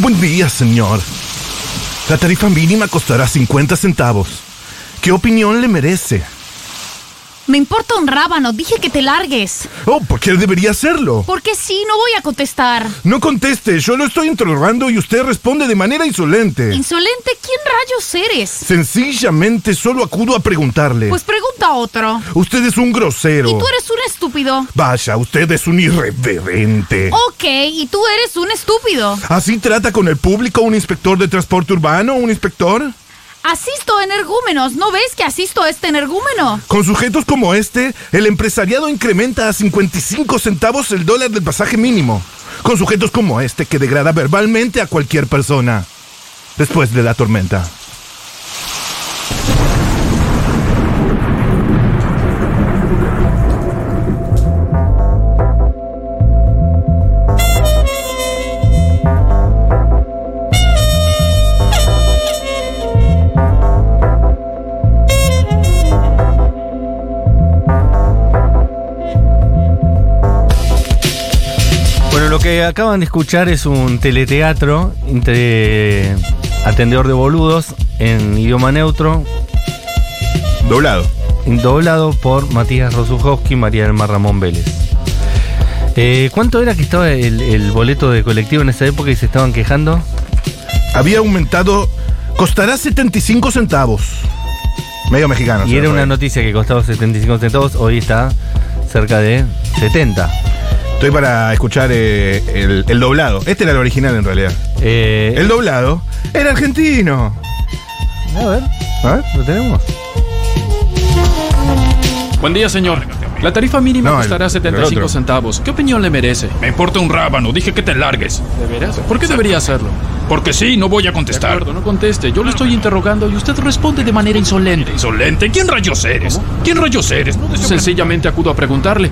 Buen día, señor. La tarifa mínima costará 50 centavos. ¿Qué opinión le merece? Me importa un rábano, dije que te largues. Oh, ¿por qué debería hacerlo? Porque sí, no voy a contestar. No conteste, yo lo estoy interrogando y usted responde de manera insolente. ¿Insolente? ¿Quién rayos eres? Sencillamente solo acudo a preguntarle. Pues pregunta a otro. Usted es un grosero. Y tú eres un estúpido. Vaya, usted es un irreverente. Ok, y tú eres un estúpido. ¿Así trata con el público un inspector de transporte urbano, un inspector? Asisto energúmenos, ¿no ves que asisto a este energúmeno? Con sujetos como este, el empresariado incrementa a 55 centavos el dólar del pasaje mínimo. Con sujetos como este que degrada verbalmente a cualquier persona. Después de la tormenta. Que acaban de escuchar es un teleteatro entre atendedor de boludos en idioma neutro, Doblado. doblado por Matías Rosuchowski y María del Mar Ramón Vélez. Eh, ¿Cuánto era que estaba el, el boleto de colectivo en esa época y se estaban quejando? Había aumentado. Costará 75 centavos. Medio mexicano. Y era una noticia que costaba 75 centavos, hoy está cerca de 70. Estoy para escuchar eh, el, el doblado. Este era el original en realidad. Eh, El doblado era argentino. a ver, A ver. ¿lo tenemos? Buen día, señor. La tarifa mínima No, el- costará el 75 otro. centavos. ¿Qué opinión le merece? Me importa un rábano, dije que te largues. ¿De veras? ¿Por qué debería hacerlo? Porque sí, no voy a De contestar. acuerdo, no conteste. Yo lo estoy interrogando y usted responde de manera insolente. Insolente, ¿quién rayos eres? ¿Quién rayos eres? Sencillamente acudo a preguntarle.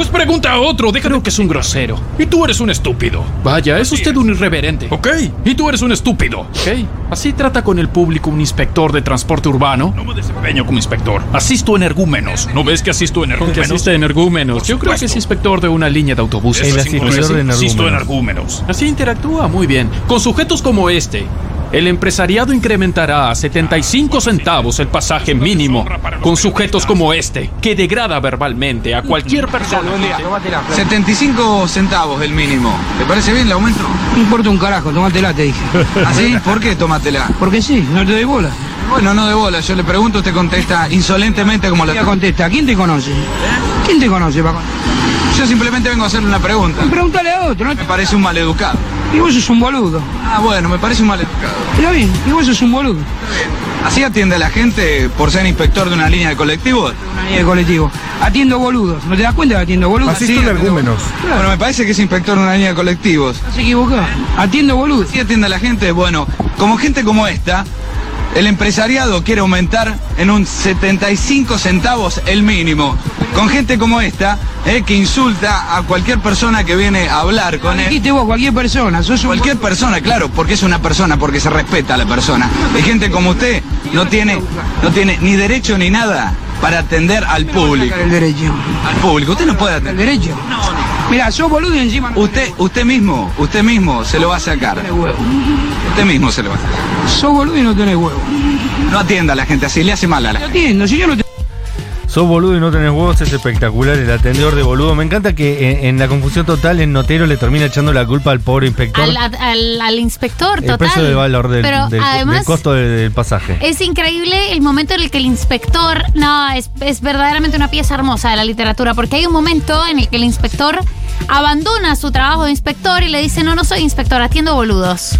Pues pregunta a otro, déjame Creo que es un grosero. Y tú eres un estúpido. Vaya, es usted un irreverente. ¿Ok? Y tú eres un estúpido. Ok. ¿Así trata con el público un inspector de transporte urbano? No me desempeño como inspector. Asisto energúmenos. ¿No ves que asisto Que energúmenos? asiste energúmenos. Por Yo creo que es inspector de una línea de autobuses. Es asistidor incorrecto. de Asisto energúmenos. energúmenos. Así interactúa muy bien. Con sujetos como este, el empresariado incrementará a 75 centavos el pasaje mínimo. Con sujetos como este, que degrada verbalmente a cualquier persona. 75 centavos el mínimo. ¿Te parece bien el aumento? No importa un carajo, tomátela, te dije. ¿Así? ¿Por qué tómatela? Porque sí, no te doy bola. Bueno, no de bola. Yo le pregunto, usted contesta insolentemente como Ya la... contesta, ¿quién te conoce? ¿Quién te conoce, Paco? Yo simplemente vengo a hacerle una pregunta. Pregúntale a otro, ¿no? Me parece un maleducado. Y vos sos un boludo. Ah, bueno, me parece un maleducado. Está bien, y vos sos un boludo. ¿Así atiende a la gente por ser inspector de una línea de colectivos? Una línea de colectivo. Atiendo boludos. ¿No te das cuenta que atiendo boludos? Asisto sí, energúmenos. Bueno, me parece que es inspector de una línea de colectivos. Estás equivocado. Atiendo boludos. ¿Así atiende a la gente? Bueno, como gente como esta, el empresariado quiere aumentar en un 75 centavos el mínimo. Con gente como esta, eh, que insulta a cualquier persona que viene a hablar con él. Dijiste vos, cualquier persona. Sos un Cualquier persona, claro, porque es una persona, porque se respeta a la persona. Y gente como usted no tiene, no tiene ni derecho ni nada para atender al público. El derecho. Al público, usted no puede El atender. derecho. Mira, sos boludo y encima no Usted, usted mismo, usted mismo se lo va a sacar. tenés huevo. Usted mismo se lo va a sacar. Sos boludo y no tenés huevo. No atienda a la gente así, le hace mal a la Te gente. atiendo, si yo no te... Sos boludo y no tenés huevos, es espectacular el atendedor de boludo. Me encanta que en, en la confusión total el notero le termina echando la culpa al pobre inspector. Al, al- al inspector, el total. precio de valor del, Pero del- del además costo del, del pasaje. es increíble el momento en el que el inspector, no, es, es verdaderamente una pieza hermosa de la literatura, porque hay un momento en el que el inspector abandona su trabajo de inspector y le dice, no, no soy inspector, atiendo boludos.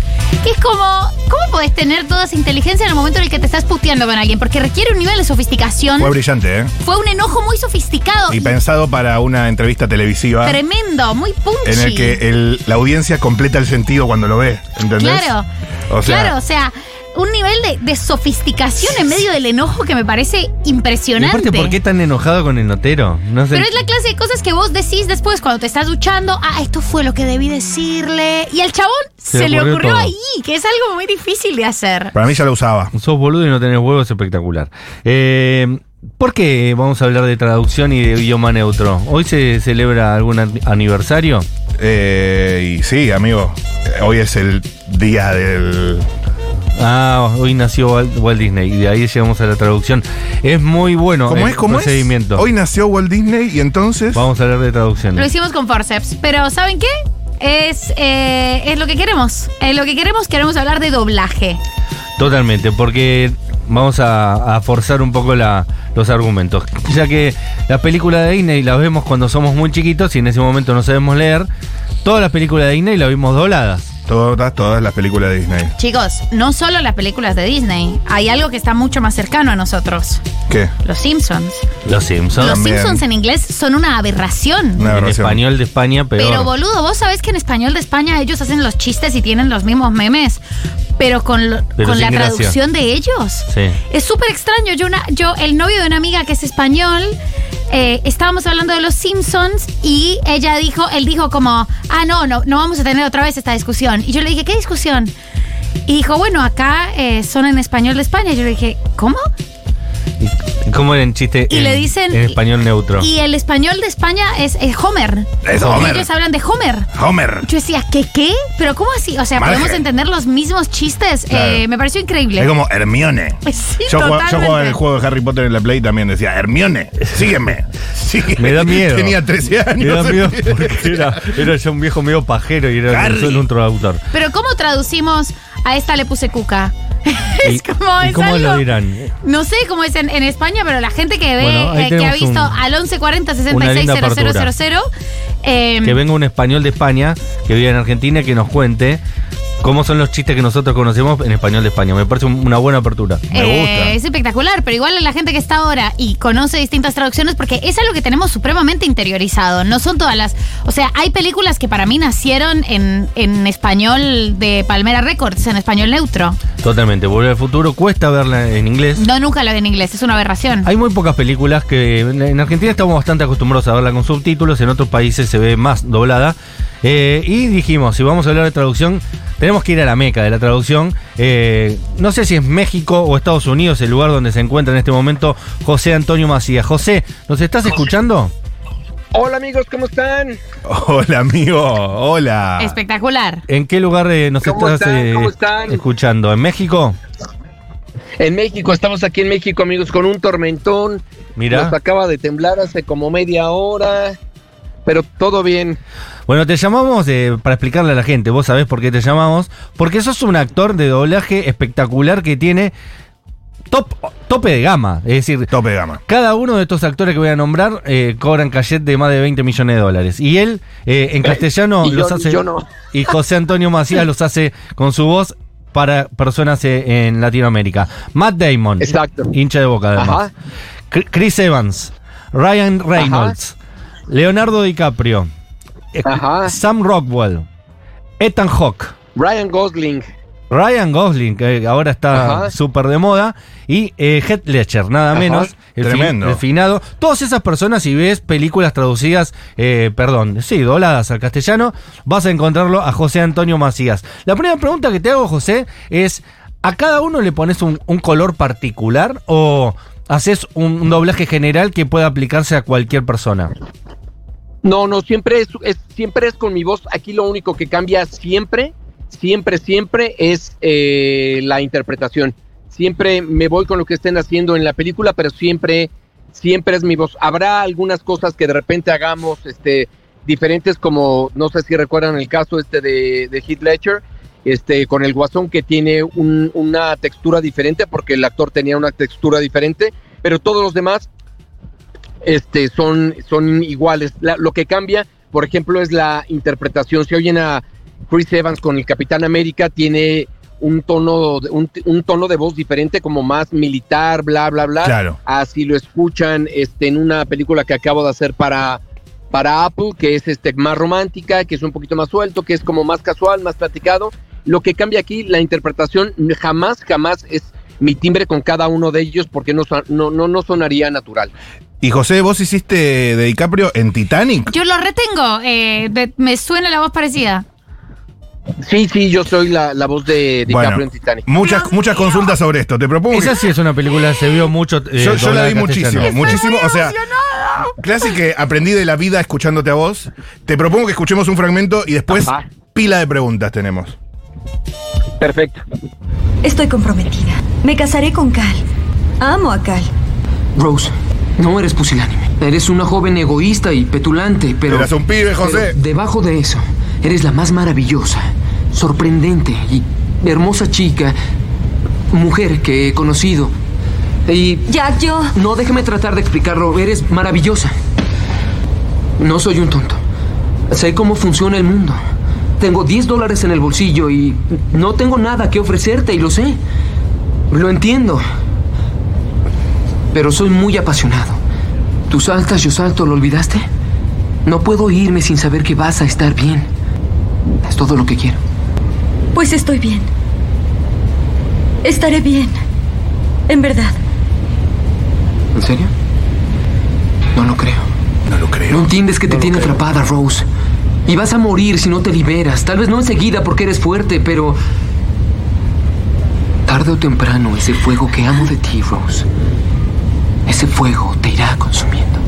Y es como, ¿cómo puedes tener toda esa inteligencia en el momento en el que te estás puteando con alguien? Porque requiere un nivel de sofisticación. Fue brillante, ¿eh? Fue un enojo muy sofisticado. Y pensado para una entrevista televisiva Tremendo, muy punchy. en el que el- la audiencia completa el sentido cuando lo ve. ¿Entendés? Claro. O sea, claro, o sea, un nivel de, de sofisticación en medio del enojo que me parece Y impresionante. aparte, ¿por qué tan enojado con el notero? No sé. Pero es la clase de cosas que vos decís después cuando te estás duchando. Ah, esto fue lo que debí decirle. Y al chabón Se se, le ocurrió ahí, que es algo muy difícil de hacer. Para mí ya lo usaba. Sos boludo y no tenés huevos, es espectacular. Eh, ¿Por qué vamos a hablar de traducción y de idioma neutro? ¿Hoy se celebra algún an- aniversario? Eh, y sí, amigo, hoy es el día del... Ah, hoy nació Walt, Walt Disney y de ahí llegamos a la traducción. Es muy bueno ¿Cómo el es? ¿Cómo procedimiento. es? Hoy nació Walt Disney y entonces... Vamos a hablar de traducción. Lo hicimos con forceps. Pero ¿saben qué? Es, eh, es lo que queremos. Es lo que queremos, queremos hablar de doblaje. Totalmente, porque vamos a, forzar un poco la- los argumentos. Ya que las películas de Disney las vemos cuando somos muy chiquitos y en ese momento no sabemos leer, todas las películas de Disney las vimos dobladas. Todas, todas las películas de Disney. Chicos, no solo las películas de Disney. Hay algo que está mucho más cercano a nosotros. ¿Qué? Los Simpsons. Los Simpsons. Los También. Simpsons en inglés son una aberración. Una en aberración. español de España, peor. Pero boludo, vos sabés que en español de España ellos hacen los chistes y tienen los mismos memes, pero con, lo- Pero con sin la gracia. traducción de ellos. Sí. Es súper extraño. Yo, una, yo, el novio de una amiga que es español, eh, estábamos hablando de los Simpsons y ella dijo, él dijo como, ah, no, no, no vamos a tener otra vez esta discusión. Y yo le dije, ¿qué discusión? Y dijo, bueno, acá eh, son en español de España. Y yo le dije, ¿cómo? ¿Y ¿Cómo era en chiste Y en, le dicen- en español neutro? Y el español de España es, eh, Homer. Es Y Homer. ellos hablan de Homer. Homer. Yo decía, ¿qué qué? ¿Pero cómo así? O sea. ¿podemos entender los mismos chistes? Claro. Eh, me pareció increíble. Es como Hermione. Sí, yo, jugaba, yo jugaba en el juego de Harry Potter en la Play y también decía, Hermione, sígueme. sígueme". Me da miedo. Tenía 13 años. Me da miedo porque era, era yo un viejo medio pajero y era solo un traductor. Pero ¿cómo traducimos a esta le puse cuca? ¿Y- es como es cómo lo dirán? No sé cómo es en, en España, pero la gente que ve, Bueno, eh, que ha visto un- al 1140 una 66 linda 0000, apertura. eh, Que venga un español de España que vive en Argentina y que nos cuente cómo son los chistes que nosotros conocemos en español de España. Me parece un- una buena apertura. Me eh, gusta. es espectacular, pero igual la gente que está ahora y conoce distintas traducciones, porque es algo que tenemos supremamente interiorizado. No son todas las. O sea, hay películas que para mí nacieron en, en español de Palmera Records, en español neutro. Totalmente. Volver al futuro cuesta verla en inglés. No, nunca lo vi en inglés, es una aberración. Hay muy pocas películas que en Argentina estamos bastante acostumbrados a verla con subtítulos, en otros países se ve más doblada. Eh, y dijimos, si vamos a hablar de traducción, tenemos que ir a la meca de la traducción. Eh, no sé si es México o Estados Unidos el lugar donde se encuentra en este momento José Antonio Macías. José, ¿nos estás escuchando? Hola amigos, ¿cómo están? Hola, amigo. Hola. Espectacular. ¿En qué lugar eh, nos ¿Cómo estás están? eh, ¿Cómo están? escuchando? ¿En México? En México, estamos aquí en México amigos con un tormentón. Mira. Nos acaba de temblar hace como media hora, pero todo bien. Bueno, te llamamos eh, para explicarle a la gente, vos sabés por qué te llamamos, porque sos un actor de doblaje espectacular que tiene top, tope de gama, es decir, Tope de gama. cada uno de estos actores que voy a nombrar eh, cobran cachet de más de 20 millones de dólares. Y él eh, en castellano Y yo- los hace... yo no. Y José Antonio Macías los hace con su voz para personas eh, en Latinoamérica. Matt Damon, Exacto. hincha de boca además. Ajá. Chris Evans, Ryan Reynolds, Leonardo DiCaprio, eh, Ajá. Sam Rockwell, Ethan Hawke, Ryan Gosling. Ryan Gosling, que ahora está súper de moda, y eh, Heath Ledger, nada Ajá. menos. El, fi- Tremendo. el finado. Todas esas personas, si ves películas traducidas, eh, perdón, sí, dobladas al castellano, vas a encontrarlo a José Antonio Macías. La primera pregunta que te hago, José, es: ¿a cada uno le pones un, un color particular o haces un, un doblaje general que pueda aplicarse a cualquier persona? No, no, siempre es, es- siempre es con mi voz. Aquí lo único que cambia siempre, siempre, siempre es eh, la interpretación. Siempre me voy con lo que estén haciendo en la película, pero siempre, siempre es mi voz. Habrá algunas cosas que de repente hagamos, este, diferentes, como no sé si recuerdan el caso este de, de Heath Ledger, este, con el guasón que tiene un- una textura diferente, porque el actor tenía una textura diferente, pero todos los demás este, son, son iguales. La- lo que cambia, por ejemplo, es la interpretación. Si oyen a Chris Evans con el Capitán América, tiene un tono, de- un, un tono de voz diferente, como más militar, bla, bla, bla. Claro. Así lo escuchan este, en una película que acabo de hacer para, para Apple, que es este, más romántica, que es un poquito más suelto, que es como más casual, más platicado. Lo que cambia aquí, la interpretación, jamás, jamás es mi timbre con cada uno de ellos porque no, no, no, no sonaría natural. Y José, vos hiciste de DiCaprio en Titanic. Yo lo retengo. eh, de- me suena la voz parecida. Sí, sí, yo soy la, la voz de DiCaprio Bueno, en Titanic. muchas, Dios muchas mío. consultas sobre esto. Te propongo Esa que- sí es una película, se vio mucho. eh, yo, yo la doblada vi al castellano. muchísimo, muchísimo. O sea, clase que aprendí de la vida escuchándote a vos. Te propongo que escuchemos un fragmento y después Ajá. pila de preguntas tenemos. Perfecto. Estoy comprometida. Me casaré con Cal. Amo a Cal. Rose, no eres pusilánime. Eres una joven egoísta y petulante, pero. Eras un pibe, José. pero debajo de eso, eres la más maravillosa, sorprendente y hermosa chica, mujer que he conocido. Y. Jack, yo. No, déjeme tratar de explicarlo. Eres maravillosa. No soy un tonto. Sé cómo funciona el mundo. Tengo 10 dólares en el bolsillo y no tengo nada que ofrecerte y lo sé. Lo entiendo. Pero soy muy apasionado. Tú saltas, yo salto, ¿lo olvidaste? No puedo irme sin saber que vas a estar bien. Es todo lo que quiero. Pues estoy bien. Estaré bien. En verdad. ¿En serio? No lo creo. No lo creo. No entiendes que te tiene atrapada, Rose. Y vas a morir si no te liberas. Tal vez no enseguida porque eres fuerte, pero... Tarde o temprano ese fuego que amo de ti, Rose. Ese fuego te irá consumiendo.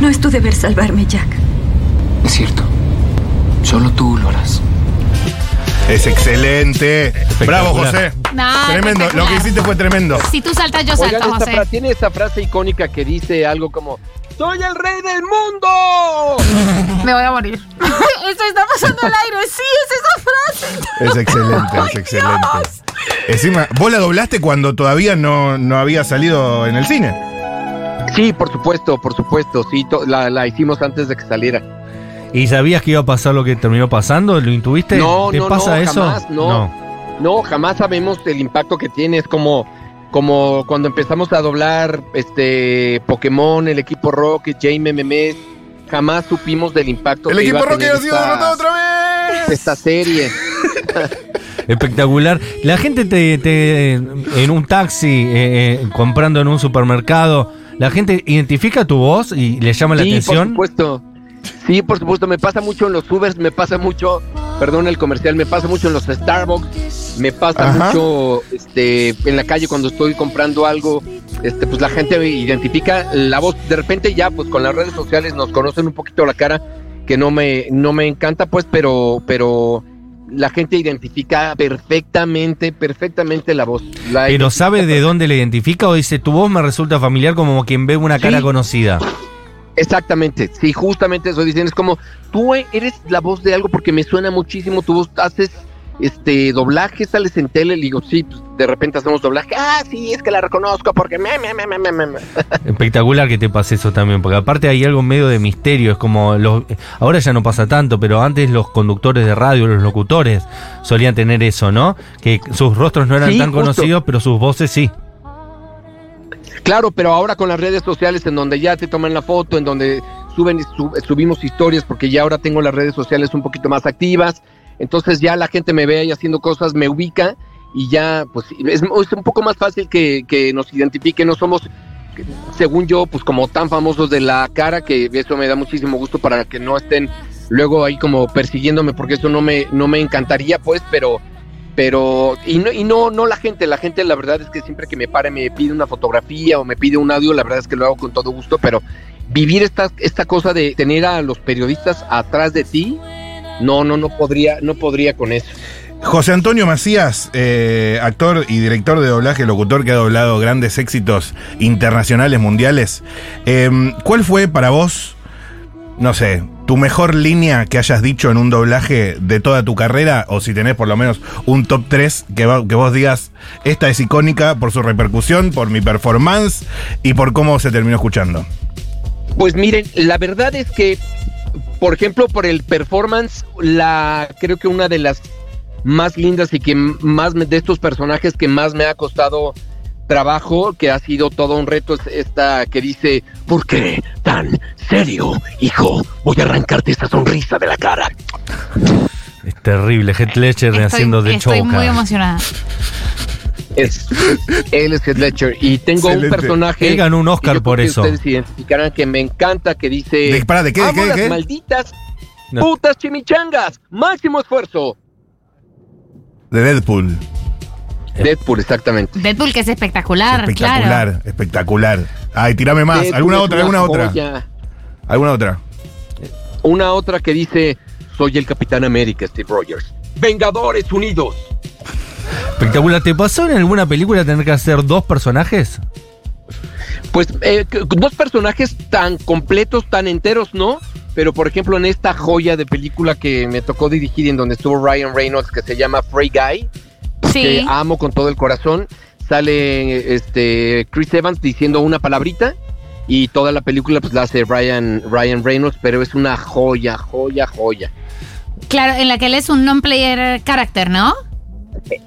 No es tu deber salvarme, Jack. Es cierto. Solo tú lo harás. Es excelente. Bravo, José. No, tremendo. Lo que hiciste fue tremendo. Si tú saltas, yo Oigan, salto, esta José. fra- tiene esta frase icónica que dice algo como ¡Soy el rey del mundo! Me voy a morir. Esto está pasando al aire. Sí, es esa frase. Es excelente, es excelente. Encima, vos la doblaste cuando todavía no, no había salido en el cine. Sí, por supuesto, por supuesto. Sí, la, la hicimos antes de que saliera. ¿Y sabías que iba a pasar lo que terminó pasando? ¿Lo intuviste? No, ¿Te no, pasa no, eso? jamás, no. No, jamás sabemos el impacto que tiene. Es como, como cuando empezamos a doblar este Pokémon, el equipo Rocket, Jaime Memes. Jamás supimos del impacto El que iba equipo a Rocket ha sido esta- derrotado otra vez. esta serie. Espectacular. La gente te, te- en un taxi, eh, eh, comprando en un supermercado, la gente identifica tu voz y le llama la sí, atención. por supuesto. Sí, por supuesto. Me pasa mucho en los Ubers, me pasa mucho, perdón el comercial, me pasa mucho en los Starbucks, me pasa Ajá. mucho este, en la calle cuando estoy comprando algo. Este, pues la gente identifica la voz. De repente ya, pues con las redes sociales nos conocen un poquito la cara, que no me, no me encanta, pues, pero, pero la gente identifica perfectamente, perfectamente la voz. La Pero ¿sabe de dónde le identifica o dice tu voz me resulta familiar como quien ve una cara Sí. conocida? Exactamente, sí, justamente eso dicen, es como, tú eres la voz de algo porque me suena muchísimo, tu voz haces este doblaje, sales en tele, le digo, sí, pues de repente hacemos doblaje, ah, sí, es que la reconozco porque me, me, me, me, me, me, me". Espectacular que te pase eso también, porque aparte hay algo medio de misterio, es como los, ahora ya no pasa tanto, pero antes los conductores de radio, los locutores, solían tener eso, ¿no? Que sus rostros no eran Sí, tan justo. conocidos, pero sus voces sí. Claro, pero ahora con las redes sociales en donde ya te toman la foto, en donde suben su- subimos historias, porque ya ahora tengo las redes sociales un poquito más activas, entonces ya la gente me ve ahí haciendo cosas, me ubica y ya pues es, es un poco más fácil que, que nos identifiquen, no somos según yo pues como tan famosos de la cara que eso me da muchísimo gusto para que no estén luego ahí como persiguiéndome porque eso no me no me encantaría pues, pero pero y no y no no la gente. La gente la verdad es que siempre que me pare me pide una fotografía o me pide un audio la verdad es que lo hago con todo gusto pero vivir esta esta cosa de tener a los periodistas atrás de ti no no no podría no podría con eso José Antonio Macías, eh, actor y director de doblaje, locutor que ha doblado grandes éxitos internacionales, mundiales. Eh, ¿Cuál fue para vos, no sé, tu mejor línea que hayas dicho en un doblaje de toda tu carrera? O si tenés por lo menos un top 3 que, va- que vos digas, esta es icónica por su repercusión, por mi performance y por cómo se terminó escuchando. Pues miren, la verdad es que, por ejemplo, por el performance, la creo que una de las más lindas y que más me- de estos personajes que más me ha costado trabajo, que ha sido todo un reto, es esta que dice, ¿por qué tan serio, hijo? Voy a arrancarte esa sonrisa de la cara. Es terrible, Heath Ledger Estoy, haciendo de estoy choca. muy emocionada. Es, él es Heath Ledger y tengo Excelente. un personaje. Él ganó un Oscar por que eso. Ustedes identificarán que me encanta, que dice, ¿De- pará, de qué, de "Amo qué, de las qué?" malditas No. putas chimichangas, máximo esfuerzo. De Deadpool. Deadpool, exactamente. Deadpool, que es espectacular, espectacular, claro. espectacular. Ay, tírame más. Deadpool ¿Alguna otra? una ¿Alguna otra? ¿Alguna otra? Una otra que dice, soy el Capitán América, Steve Rogers. Vengadores Unidos. Espectacular. ¿Te pasó en alguna película tener que hacer dos personajes? Pues eh, que- dos personajes tan completos, tan enteros, ¿no? Pero por ejemplo en esta joya de película que me tocó dirigir en donde estuvo Ryan Reynolds que se llama Free Guy, que Sí. amo con todo el corazón, sale este Chris Evans diciendo una palabrita y toda la película pues la hace Ryan Ryan Reynolds, pero es una joya, joya, joya. Claro, en la que él es un non-player character, ¿no?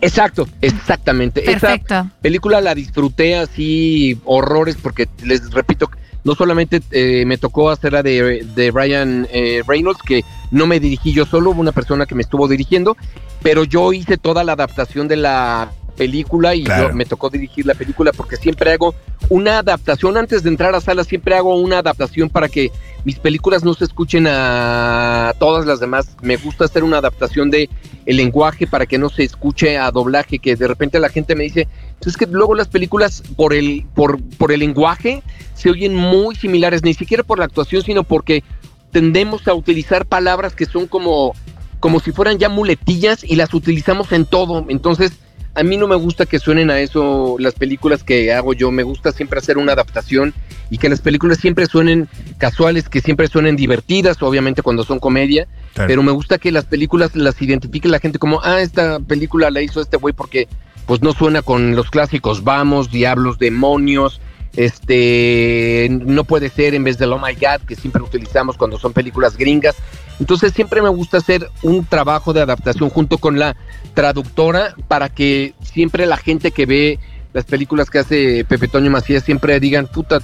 Exacto, exactamente. Perfecto. Esa película la disfruté así horrores porque les repito, no solamente eh, me tocó hacer la de, de Ryan eh, Reynolds, que no me dirigí yo solo, hubo una persona que me estuvo dirigiendo, pero yo hice toda la adaptación de la película y Claro. yo me tocó dirigir la película porque siempre hago una adaptación. Antes de entrar a sala siempre hago una adaptación para que mis películas no se escuchen a todas las demás. Me gusta hacer una adaptación de el lenguaje para que no se escuche a doblaje que de repente la gente me dice "Pues es que luego las películas por el por por el lenguaje se oyen muy similares ni siquiera por la actuación sino porque tendemos a utilizar palabras que son como como si fueran ya muletillas y las utilizamos en todo entonces a mí no me gusta que suenen a eso las películas que hago yo. Me gusta siempre hacer una adaptación y que las películas siempre suenen casuales, que siempre suenen divertidas, obviamente cuando son comedia. Claro. Pero me gusta que las películas las identifique la gente como, ah, esta película la hizo este güey porque pues no suena con los clásicos vamos, diablos, demonios, este, no puede ser en vez del oh my god que siempre utilizamos cuando son películas gringas. Entonces siempre me gusta hacer un trabajo de adaptación junto con la traductora para que siempre la gente que ve las películas que hace Pepe Toño Macías siempre digan, puta,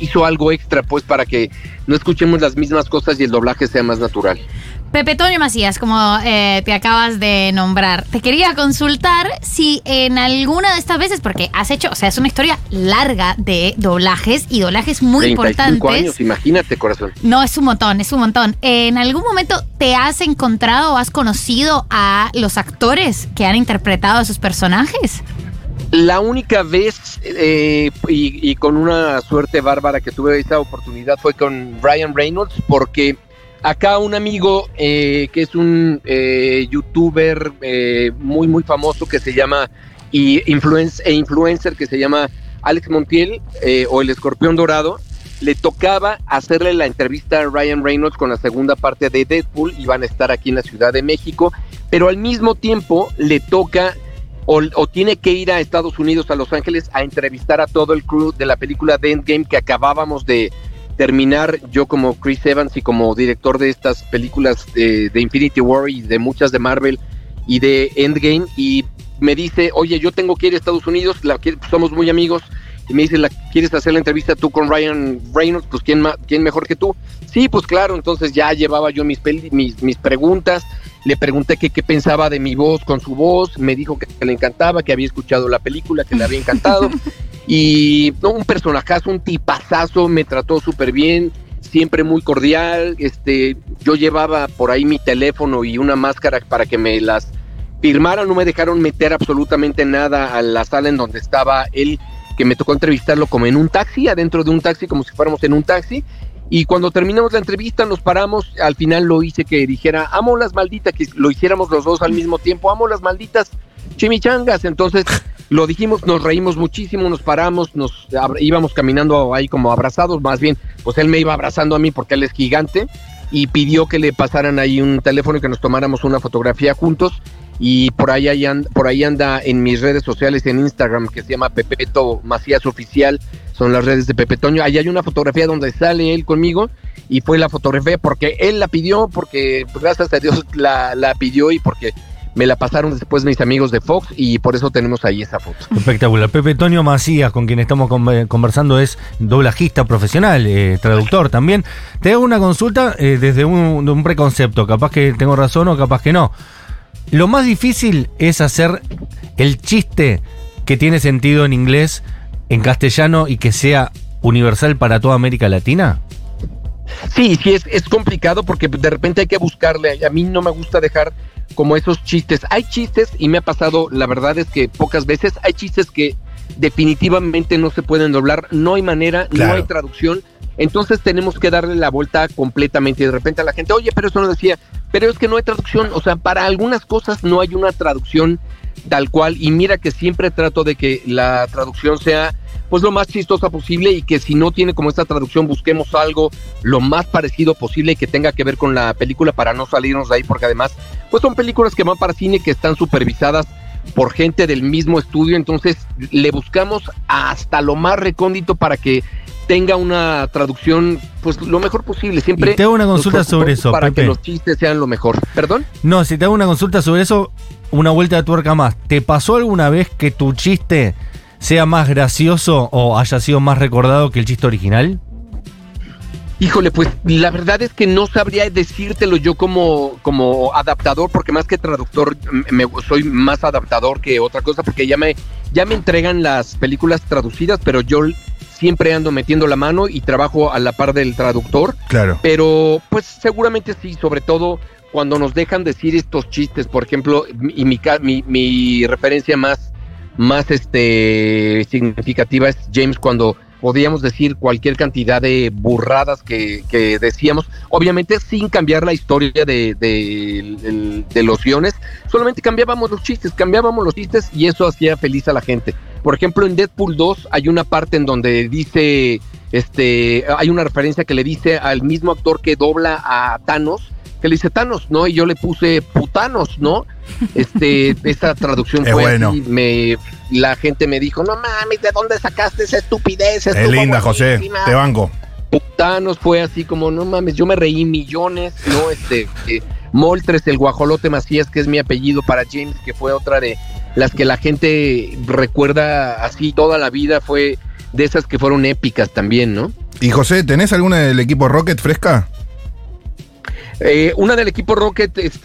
hizo algo extra pues para que no escuchemos las mismas cosas y el doblaje sea más natural. Pepe Toño Macías, como eh, te acabas de nombrar, te quería consultar si en alguna de estas veces, porque has hecho, o sea, es una historia larga de doblajes y doblajes muy 35 importantes. años, imagínate, corazón. No, es un montón, es un montón. ¿En algún momento te has encontrado o has conocido a los actores que han interpretado a esos personajes? La única vez eh, y, y con una suerte bárbara que tuve esa oportunidad fue con Ryan Reynolds porque acá un amigo eh, que es un eh, youtuber eh, muy muy famoso que se llama y e influencer que se llama Alex Montiel eh, o el Escorpión Dorado le tocaba hacerle la entrevista a Ryan Reynolds con la segunda parte de Deadpool y van a estar aquí en la Ciudad de México pero al mismo tiempo le toca o, o tiene que ir a Estados Unidos, a Los Ángeles, a entrevistar a todo el crew de la película de Endgame que acabábamos de terminar yo como Chris Evans y como director de estas películas de, Infinity War y de muchas de Marvel y de Endgame y me dice, oye, yo tengo que ir a Estados Unidos, somos muy amigos, y me dice, ¿la, ¿quieres hacer la entrevista tú con Ryan Reynolds? Pues ¿quién, ma- quién mejor que tú? Sí, pues claro, entonces ya llevaba yo mis, peli- mis, preguntas, le pregunté qué pensaba de mi voz con su voz, me dijo que le encantaba, que había escuchado la película, que le había encantado, y no, un personajazo, un tipazazo, me trató súper bien, siempre muy cordial, este, yo llevaba por ahí mi teléfono y una máscara para que me las firmaran, no me dejaron meter absolutamente nada a la sala en donde estaba él, que me tocó entrevistarlo como en un taxi, adentro de un taxi, como si fuéramos en un taxi. Y cuando terminamos la entrevista, nos paramos. Al final lo hice que dijera, amo las malditas, que lo hiciéramos los dos al mismo tiempo, amo las malditas chimichangas. Entonces lo dijimos, nos reímos muchísimo, nos paramos, nos íbamos caminando ahí como abrazados, más bien, pues él me iba abrazando a mí porque él es gigante y pidió que le pasaran ahí un teléfono y que nos tomáramos una fotografía juntos y por ahí, hay and- por ahí anda en mis redes sociales en Instagram que se llama Pepeto Macías Oficial, son las redes de Pepe Toño, ahí hay una fotografía donde sale él conmigo y fue la fotografía porque él la pidió, porque pues, gracias a Dios la, la pidió y porque me la pasaron después mis amigos de Fox y por eso tenemos ahí esa foto. Espectacular. Pepe Toño Macías, con quien estamos con- conversando, es doblajista profesional, eh, traductor también. Te hago una consulta eh, desde un, un preconcepto, capaz que tengo razón o capaz que no. Lo más difícil es hacer el chiste que tiene sentido en inglés, en castellano y que sea universal para toda América Latina. Sí, sí, es, es complicado porque de repente hay que buscarle. A mí no me gusta dejar como esos chistes. Hay chistes, y me ha pasado, la verdad es que pocas veces, hay chistes que definitivamente no se pueden doblar, no hay manera, Claro. no hay traducción. Entonces tenemos que darle la vuelta completamente. Y de repente a la gente, oye, pero eso no decía, pero es que no hay traducción. O sea, para algunas cosas no hay una traducción tal cual. Y mira que siempre trato de que la traducción sea pues lo más chistosa posible y que si no tiene como esta traducción busquemos algo lo más parecido posible y que tenga que ver con la película para no salirnos de ahí porque además pues son películas que van para cine que están supervisadas por gente del mismo estudio entonces le buscamos hasta lo más recóndito para que tenga una traducción pues lo mejor posible siempre Y te hago una consulta sobre eso, para Pepe. que los chistes sean lo mejor perdón No, si te hago una consulta sobre eso, una vuelta de tuerca más. ¿Te pasó alguna vez que tu chiste sea más gracioso o haya sido más recordado que el chiste original? Híjole, pues la verdad es que no sabría decírtelo yo como, como adaptador, porque más que traductor, me, soy más adaptador que otra cosa, porque ya me, ya me entregan las películas traducidas, pero yo siempre ando metiendo la mano y trabajo a la par del traductor. Claro. Pero pues seguramente sí, sobre todo cuando nos dejan decir estos chistes, por ejemplo, y mi, mi, mi referencia más, más este, significativa es James cuando podíamos decir cualquier cantidad de burradas que, que decíamos, obviamente sin cambiar la historia de, de, de los guiones, solamente cambiábamos los chistes, cambiábamos los chistes y eso hacía feliz a la gente. Por ejemplo, en Deadpool 2 hay una parte en donde dice, este, hay una referencia que le dice al mismo actor que dobla a Thanos, que le dice Thanos, ¿no? Y yo le puse putanos, ¿no? Este, esa traducción Es fue bueno. así, me, la gente me dijo, no mames, ¿de dónde sacaste esa estupidez? Es linda, José. buenísima". Te banco. Putanos fue así como, no mames, yo me reí millones, ¿no? Este, eh, Moltres, el guajolote Macías, que es mi apellido para James, que fue otra de las que la gente recuerda así toda la vida, fue de esas que fueron épicas también, ¿no? Y José, ¿tenés alguna del equipo Rocket fresca? Eh, una del equipo Rocket es-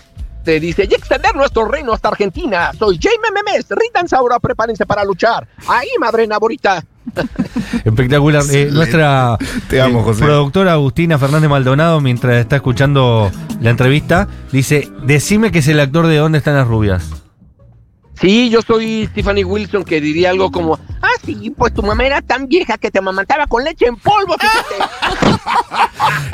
te dice, y extender nuestro reino hasta Argentina. Soy Jaime Memes, rítanse ahora, prepárense para luchar. Ahí, madre Naborita. Espectacular. Eh, nuestra Te amo, eh, José. productora Agustina Fernández Maldonado, mientras está escuchando la entrevista, dice: Decime que es el actor de ¿Dónde están las rubias? Sí, yo soy Stephanie Wilson, que diría algo como, ah, sí, pues tu mamá era tan vieja que te mamantaba con leche en polvo, fíjate.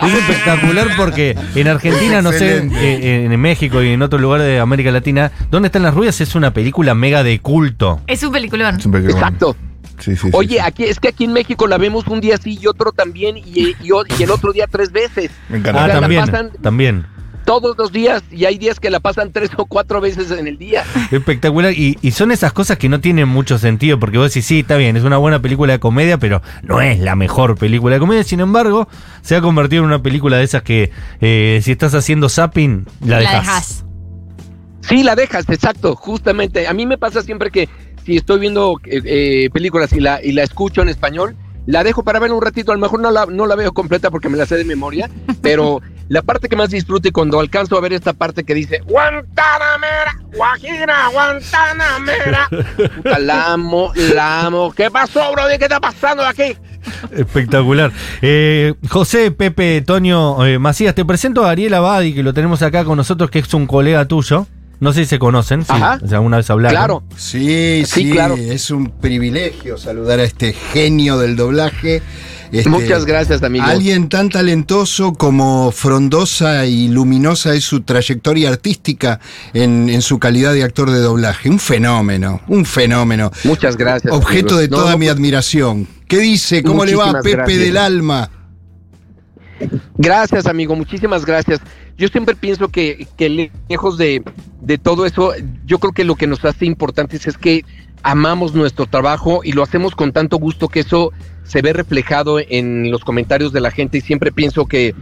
Es espectacular porque en Argentina, no sé, Excelente. eh, en México y en otros lugares de América Latina, ¿Dónde están las rubias? Es una película mega de culto. Es un peliculón. Siempre que- Exacto. Sí, sí, sí, Oye, sí. aquí es que aquí en México la vemos un día sí y otro también, y, y el otro día tres veces. Me Ah, encanta. O sea, la también. pasan- También. Todos los días, y hay días que la pasan tres o cuatro veces en el día. Espectacular. Y, y son esas cosas que no tienen mucho sentido, porque vos decís, sí, está bien, es una buena película de comedia, pero no es la mejor película de comedia. Sin embargo, se ha convertido en una película de esas que eh, si estás haciendo zapping, la La dejas. dejas. Sí, la dejas, exacto, justamente. A mí me pasa siempre que si estoy viendo eh, eh, películas y la, y la escucho en español, la dejo para ver un ratito. A lo mejor no la, no la veo completa porque me la sé de memoria, pero la parte que más disfrute cuando alcanzo a ver esta parte que dice Guantanamera, Guajira, Guantanamera. Puta, la amo, la amo. ¿Qué pasó, bro? ¿Qué está pasando aquí? Espectacular. Eh, José, Pepe, Toño, eh, Macías, te presento a Ariel Abadi, que lo tenemos acá con nosotros, que es un colega tuyo. No sé si se conocen, si si alguna vez hablaron. Claro. Sí, Sí, sí, claro. es un privilegio saludar a este genio del doblaje. Este, Muchas gracias, amigo. Alguien tan talentoso como frondosa y luminosa es su trayectoria artística en, en su calidad de actor de doblaje. Un fenómeno, un fenómeno. Muchas gracias. Objeto amigos. de toda no, mi pues, admiración. ¿Qué dice? ¿Cómo le va, Pepe gracias. del alma? Gracias, amigo, muchísimas gracias. Yo siempre pienso que, que lejos de, de todo eso, yo creo que lo que nos hace importantes es que amamos nuestro trabajo y lo hacemos con tanto gusto que eso se ve reflejado en los comentarios de la gente y siempre pienso que,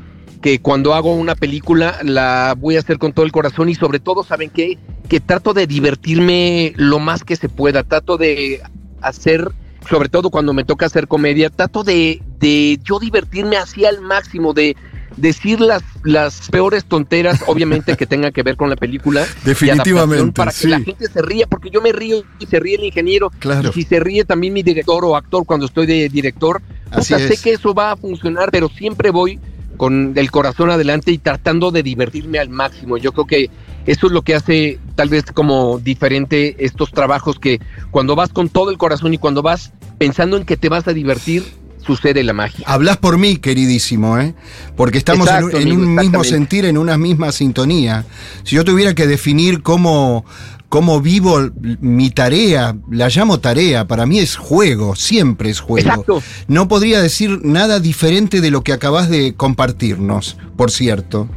que cuando hago una película la voy a hacer con todo el corazón y sobre todo, ¿saben qué? Que trato de divertirme lo más que se pueda, trato de hacer sobre todo cuando me toca hacer comedia, trato de, de yo divertirme así al máximo, de decir las, las peores tonteras, obviamente que tengan que ver con la película. de Definitivamente, Para que sí. la gente se ría, porque yo me río y se ríe el ingeniero. Claro. Y si se ríe también mi director o actor cuando estoy de director, Así sé es. que eso va a funcionar, pero siempre voy con el corazón adelante y tratando de divertirme al máximo. Yo creo que eso es lo que hace tal vez como diferente estos trabajos que cuando vas con todo el corazón y cuando vas pensando en que te vas a divertir, sucede la magia. Hablas por mí, queridísimo, ¿eh? Porque estamos en un- en, mismo sentir, en una misma sintonía. Si yo tuviera que definir cómo, cómo vivo mi tarea, la llamo tarea, para mí es juego, siempre es juego. Exacto. No podría decir nada diferente de lo que acabas de compartirnos, por cierto.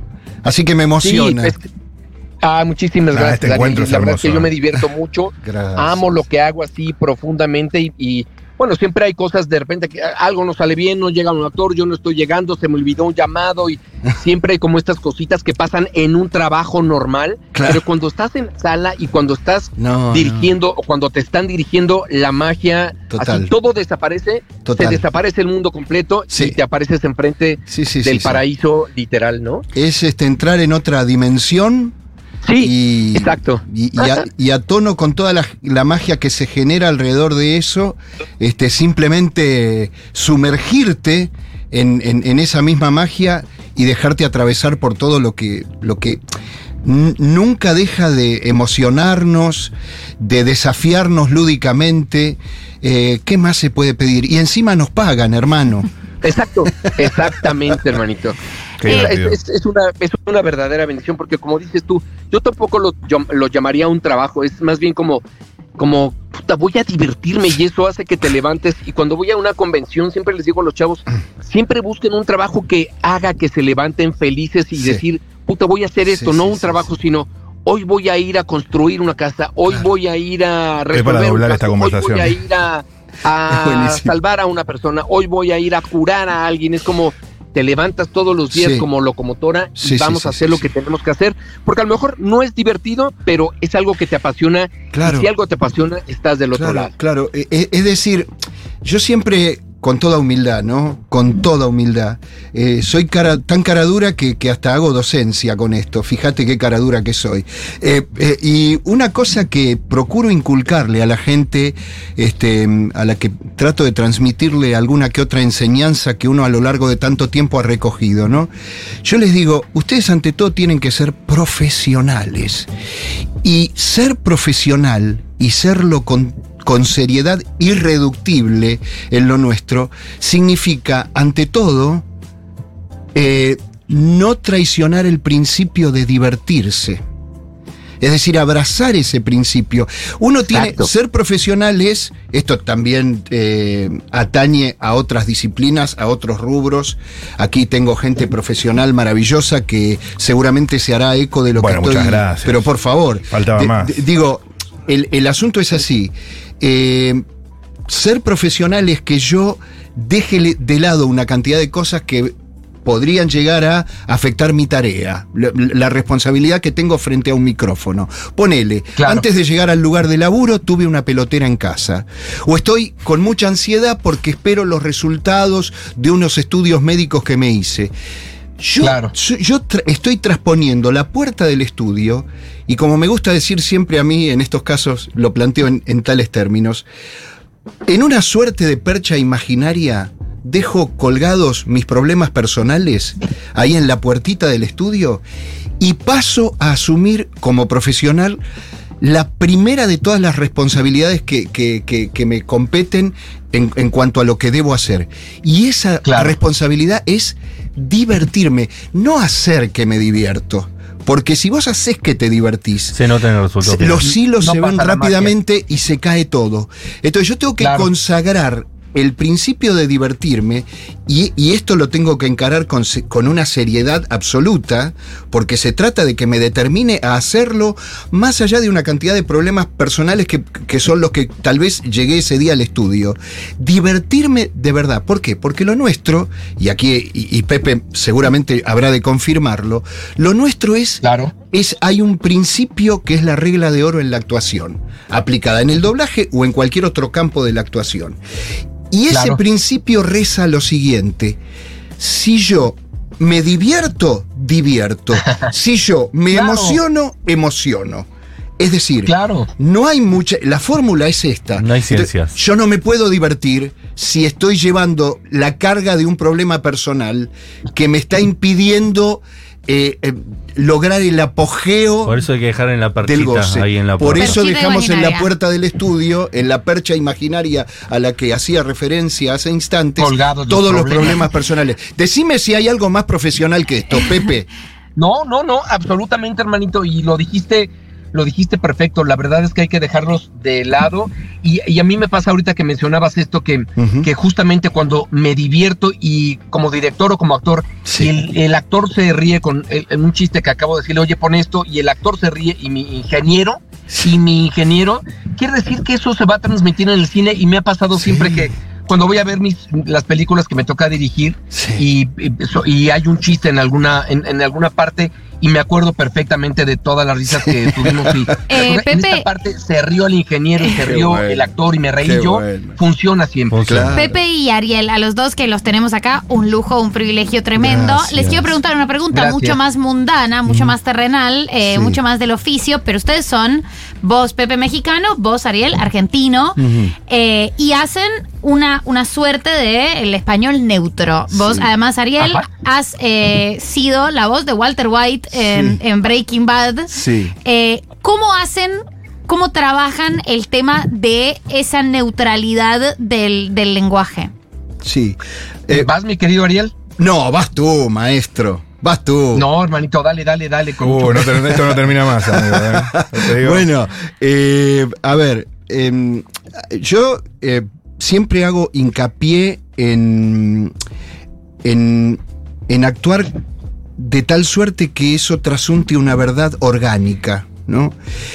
Así que me emociona. Sí, ah, muchísimas Ah, gracias. este Daniel. la verdad es que yo me ¿eh? divierto mucho. Gracias. Amo lo que hago así profundamente y, y, bueno, siempre hay cosas de repente que algo no sale bien, no llega un actor, yo no estoy llegando, se me olvidó un llamado y siempre hay como estas cositas que pasan en un trabajo normal, Claro. pero cuando estás en sala y cuando estás No, dirigiendo o cuando te están dirigiendo la magia, Total. así todo desaparece, Total. se desaparece el mundo completo Sí. y te apareces enfrente Sí, sí, del paraíso literal, ¿no? Es este, entrar en otra dimensión. Sí, y, exacto. Y, y a, y a tono con toda la, la magia que se genera alrededor de eso, este, simplemente sumergirte en, en- en esa misma magia y dejarte atravesar por todo lo que, lo que nunca deja de emocionarnos, de desafiarnos lúdicamente. Eh, ¿Qué más se puede pedir? Y encima nos pagan, hermano. Exacto, exactamente, hermanito. Es, una, es una verdadera bendición porque como dices tú, yo tampoco lo, lo llamaría un trabajo, es más bien como, como, puta, voy a divertirme y eso hace que te levantes. Y cuando voy a una convención, siempre les digo a los chavos, siempre busquen un trabajo que haga que se levanten felices y Sí. decir, puta, voy a hacer esto, Sí, no sí, un trabajo, sino hoy voy a ir a construir una casa, hoy Claro. voy a ir a resolver un doblar caso, esta hoy voy a ir a, salvar a una persona, hoy voy a ir a curar a alguien, es como te levantas todos los días Sí. como locomotora y Sí, vamos sí, a hacer lo que tenemos que hacer, porque a lo mejor no es divertido, pero es algo que te apasiona. Claro. Y si algo te apasiona, estás del otro lado. claro. E- e- Es decir, yo siempre, con toda humildad, ¿no? Con toda humildad, eh, soy cara, tan cara dura que, que hasta hago docencia con esto. Fíjate qué cara dura que soy. Eh, eh, y una cosa que procuro inculcarle a la gente, este, a la que trato de transmitirle alguna que otra enseñanza que uno a lo largo de tanto tiempo ha recogido, ¿no? Yo les digo, ustedes ante todo tienen que ser profesionales. Y ser profesional y serlo con, con seriedad irreductible en lo nuestro significa, ante todo, eh, no traicionar el principio de divertirse. Es decir, abrazar ese principio. Uno tiene, Exacto. ser profesional es, esto también eh, atañe a otras disciplinas, a otros rubros. Aquí tengo gente profesional maravillosa que seguramente se hará eco de lo Bueno, que estoy. muchas gracias. Pero por favor. Faltaba más. digo, el, el asunto es así. Eh, ser profesional es que yo deje de lado una cantidad de cosas que podrían llegar a afectar mi tarea, la, la responsabilidad que tengo frente a un micrófono. Ponele, Claro. antes de llegar al lugar de laburo tuve una pelotera en casa. O estoy con mucha ansiedad porque espero los resultados de unos estudios médicos que me hice. Yo, Claro. yo- yo tra- estoy transponiendo la puerta del estudio y como me gusta decir siempre a mí, en estos casos lo planteo en, en tales términos, en una suerte de percha imaginaria dejo colgados mis problemas personales ahí en la puertita del estudio y paso a asumir como profesional la primera de todas las responsabilidades que, que- que- que me competen en, en cuanto a lo que debo hacer. Y esa Claro. responsabilidad es divertirme, no hacer que me divierto. Porque si vos haces que te divertís, Se nota en el resultado. final. los hilos No se la rápidamente y se cae todo. Entonces yo tengo que Claro. consagrar el principio de divertirme y, esto lo tengo que encarar con, una seriedad absoluta porque se trata de que me determine a hacerlo más allá de una cantidad de problemas personales que, son los que tal vez llegué ese día al estudio. Divertirme de verdad. ¿Por qué? Porque lo nuestro, y aquí y Pepe seguramente habrá de confirmarlo, lo nuestro es Claro. Es, hay un principio que es la regla de oro en la actuación, aplicada en el doblaje o en cualquier otro campo de la actuación. Y ese principio reza lo siguiente, si yo me divierto, divierto, si yo me Claro. emociono, emociono. Es decir, Claro. no hay mucha. La fórmula es esta. No hay ciencias. yo no me puedo divertir si estoy llevando la carga de un problema personal que me está impidiendo eh, eh, lograr el apogeo Por eso hay que dejar en la del perchita goce. ahí en la Por eso Perchita dejamos en la puerta del estudio, en la percha imaginaria a la que hacía referencia hace instantes, todos los problemas. problemas personales. Decime si hay algo más profesional que esto, Pepe. No, no, no, absolutamente, hermanito. Y lo dijiste, lo dijiste perfecto. La verdad es que hay que dejarlos de lado. Y, y a mí me pasa ahorita que mencionabas esto, que, que justamente cuando me divierto y como director o como actor, Sí. el, el actor se ríe con el- un chiste que acabo de decirle, oye, pon esto, y el actor se ríe y mi ingeniero, y mi ingeniero, quiere decir que eso se va a transmitir en el cine y me ha pasado siempre que cuando voy a ver mis las películas que me toca dirigir Sí. y, y, y hay un chiste en alguna en, en alguna parte y me acuerdo perfectamente de todas las risas que tuvimos y Eh, en Pepe. esta parte se rió el ingeniero y se rió bueno, el actor y me reí yo bueno. funciona siempre. Claro. Pepe y Ariel, a los dos que los tenemos acá, un lujo, un privilegio tremendo. Gracias. Les quiero preguntar una pregunta Gracias. mucho más mundana, mucho más terrenal, eh, Sí. mucho más del oficio, pero ustedes son vos, Pepe mexicano, vos, Ariel, argentino, eh, y hacen una, una suerte de el español neutro. Vos, además, Ariel, Ajá. has eh, sido la voz de Walter White en, Sí. en Breaking Bad. Sí. Eh, ¿Cómo hacen, cómo trabajan el tema de esa neutralidad del, del lenguaje? Sí. Eh, vas mi querido Ariel no, vas tú, maestro. Vas tú. no hermanito dale dale dale con Uh, no esto no termina más, amigo. ¿eh? Te digo. Bueno, eh, a ver, em, yo eh, siempre hago hincapié en, en, en actuar de tal suerte que eso trasunte una verdad orgánica. ¿No?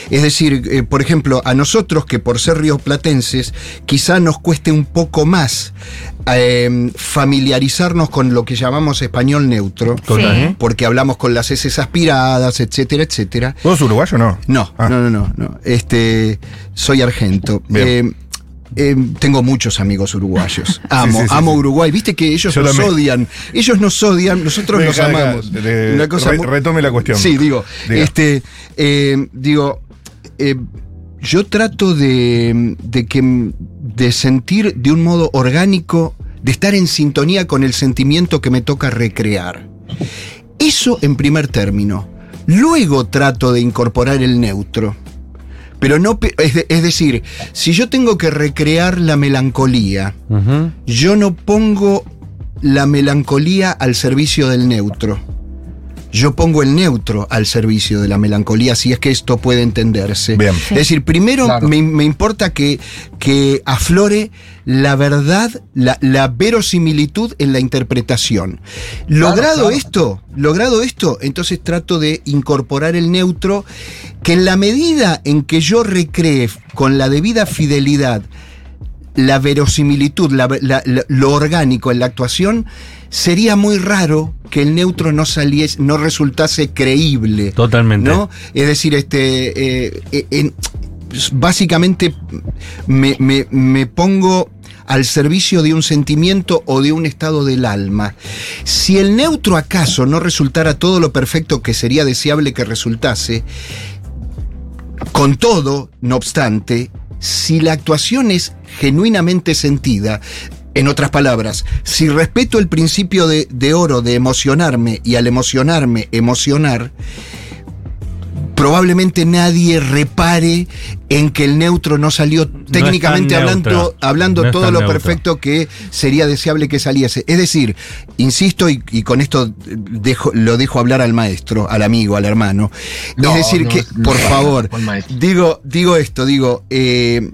Es decir, eh, por ejemplo, a nosotros que por ser rioplatenses quizá nos cueste un poco más eh, familiarizarnos con lo que llamamos español neutro, Total, Sí. ¿eh? porque hablamos con las heces aspiradas, etcétera, etcétera. ¿Vos uruguayo no? No, Ah. no, no, no, no. Este, soy argento. Bien. Eh, eh, tengo muchos amigos uruguayos. Amo, sí, sí, amo. Uruguay. Viste que ellos Yo nos también. odian. Ellos nos odian, nosotros Venga, los venga, amamos. de- Una cosa re- muy- retome la cuestión. Sí, digo, Diga. este, eh, digo, eh, yo trato de, de que de sentir de un modo orgánico, de estar en sintonía con el sentimiento que me toca recrear. Eso en primer término. Luego trato de incorporar el neutro. Pero no, es, de- es decir, si yo tengo que recrear la melancolía, yo no pongo la melancolía al servicio del neutro. Yo pongo el neutro al servicio de la melancolía, si es que esto puede entenderse. Bien. Es decir, primero Claro. me, me importa que, que aflore la verdad, la, la verosimilitud en la interpretación. Logrado claro. esto, logrado esto, entonces trato de incorporar el neutro, que en la medida en que yo recree con la debida fidelidad la verosimilitud, la- la- la- lo orgánico en la actuación, sería muy raro que el neutro no saliese, no resultase creíble. Totalmente. ¿no? Es decir, este, eh, eh, en- básicamente me, me- me pongo al servicio de un sentimiento o de un estado del alma. Si el neutro acaso no resultara todo lo perfecto que sería deseable que resultase, con todo, no obstante, si la actuación es genuinamente sentida, en otras palabras, si respeto el principio de, oro de emocionarme y al emocionarme, emocionar, probablemente nadie repare en que el neutro no salió técnicamente hablando, hablando No todo lo perfecto que sería deseable que saliese. Es decir, insisto y, y con esto dejo- lo dejo hablar al maestro, al amigo, al hermano. No, es decir, no, que, por no, favor, digo, digo esto, digo, eh,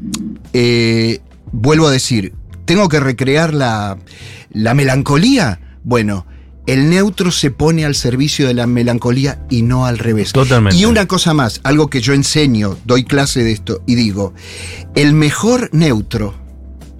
eh, vuelvo a decir, tengo que recrear la, la melancolía. Bueno, el neutro se pone al servicio de la melancolía y no al revés. Totalmente. Y una cosa más, algo que yo enseño, doy clase de esto y digo, el mejor neutro,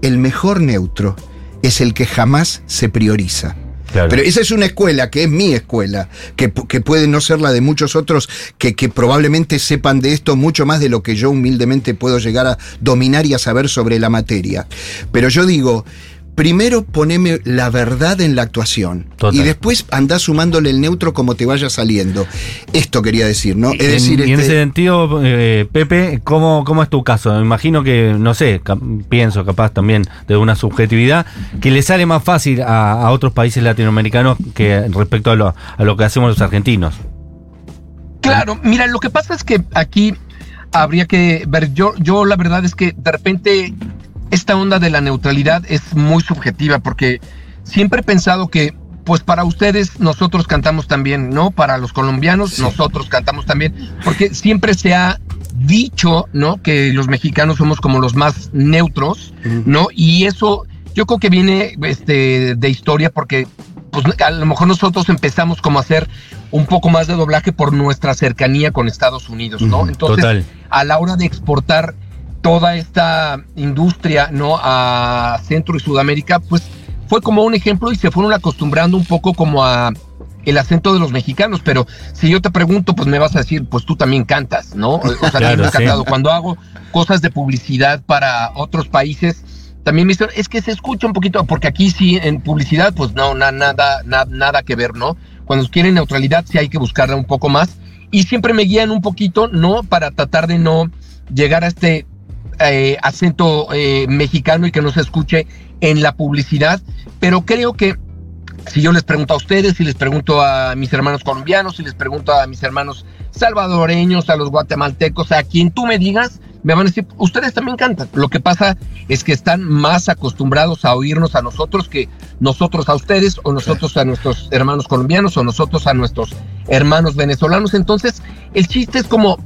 el mejor neutro es el que jamás se prioriza. Claro. Pero esa es una escuela, que es mi escuela, que, pu- que puede no ser la de muchos otros que, que probablemente sepan de esto mucho más de lo que yo humildemente puedo llegar a dominar y a saber sobre la materia. Pero yo digo, primero poneme la verdad en la actuación. Total. Y después andá sumándole el neutro como te vaya saliendo. Esto quería decir, ¿no? Es decir, en, y en este- ese sentido, eh, Pepe, ¿cómo, ¿cómo es tu caso? Me imagino que, no sé, cap- pienso capaz también de una subjetividad, que le sale más fácil a, a otros países latinoamericanos que respecto a lo, a lo que hacemos los argentinos. Claro, mira, lo que pasa es que aquí habría que ver, yo, yo la verdad es que de repente esta onda de la neutralidad es muy subjetiva porque siempre he pensado que pues para ustedes nosotros cantamos también, ¿no? Para los colombianos nosotros cantamos también, porque siempre se ha dicho, ¿no? Que los mexicanos somos como los más neutros, ¿no? Y eso yo creo que viene este, de historia porque pues a lo mejor nosotros empezamos como a hacer un poco más de doblaje por nuestra cercanía con Estados Unidos, ¿no? Entonces, total. a la hora de exportar toda esta industria, ¿no? A Centro y Sudamérica, pues fue como un ejemplo y se fueron acostumbrando un poco como a el acento de los mexicanos, pero si yo te pregunto, pues me vas a decir, pues tú también cantas, ¿no? O sea, Claro, también me ha sí. cantado. Cuando hago cosas de publicidad para otros países, también me dicen, es que se escucha un poquito, porque aquí sí, en publicidad, pues no, na- nada, na- nada que ver, ¿no? Cuando quieren neutralidad, sí hay que buscarla un poco más. Y siempre me guían un poquito, ¿no? Para tratar de no llegar a este eh, acento eh, mexicano y que no se escuche en la publicidad. Pero creo que si yo les pregunto a ustedes, si les pregunto a mis hermanos colombianos, si les pregunto a mis hermanos salvadoreños, a los guatemaltecos, a quien tú me digas, me van a decir, ustedes también cantan. Lo que pasa es que están más acostumbrados a oírnos a nosotros que nosotros a ustedes, o nosotros a nuestros hermanos colombianos, o nosotros a nuestros hermanos venezolanos. Entonces, el chiste es como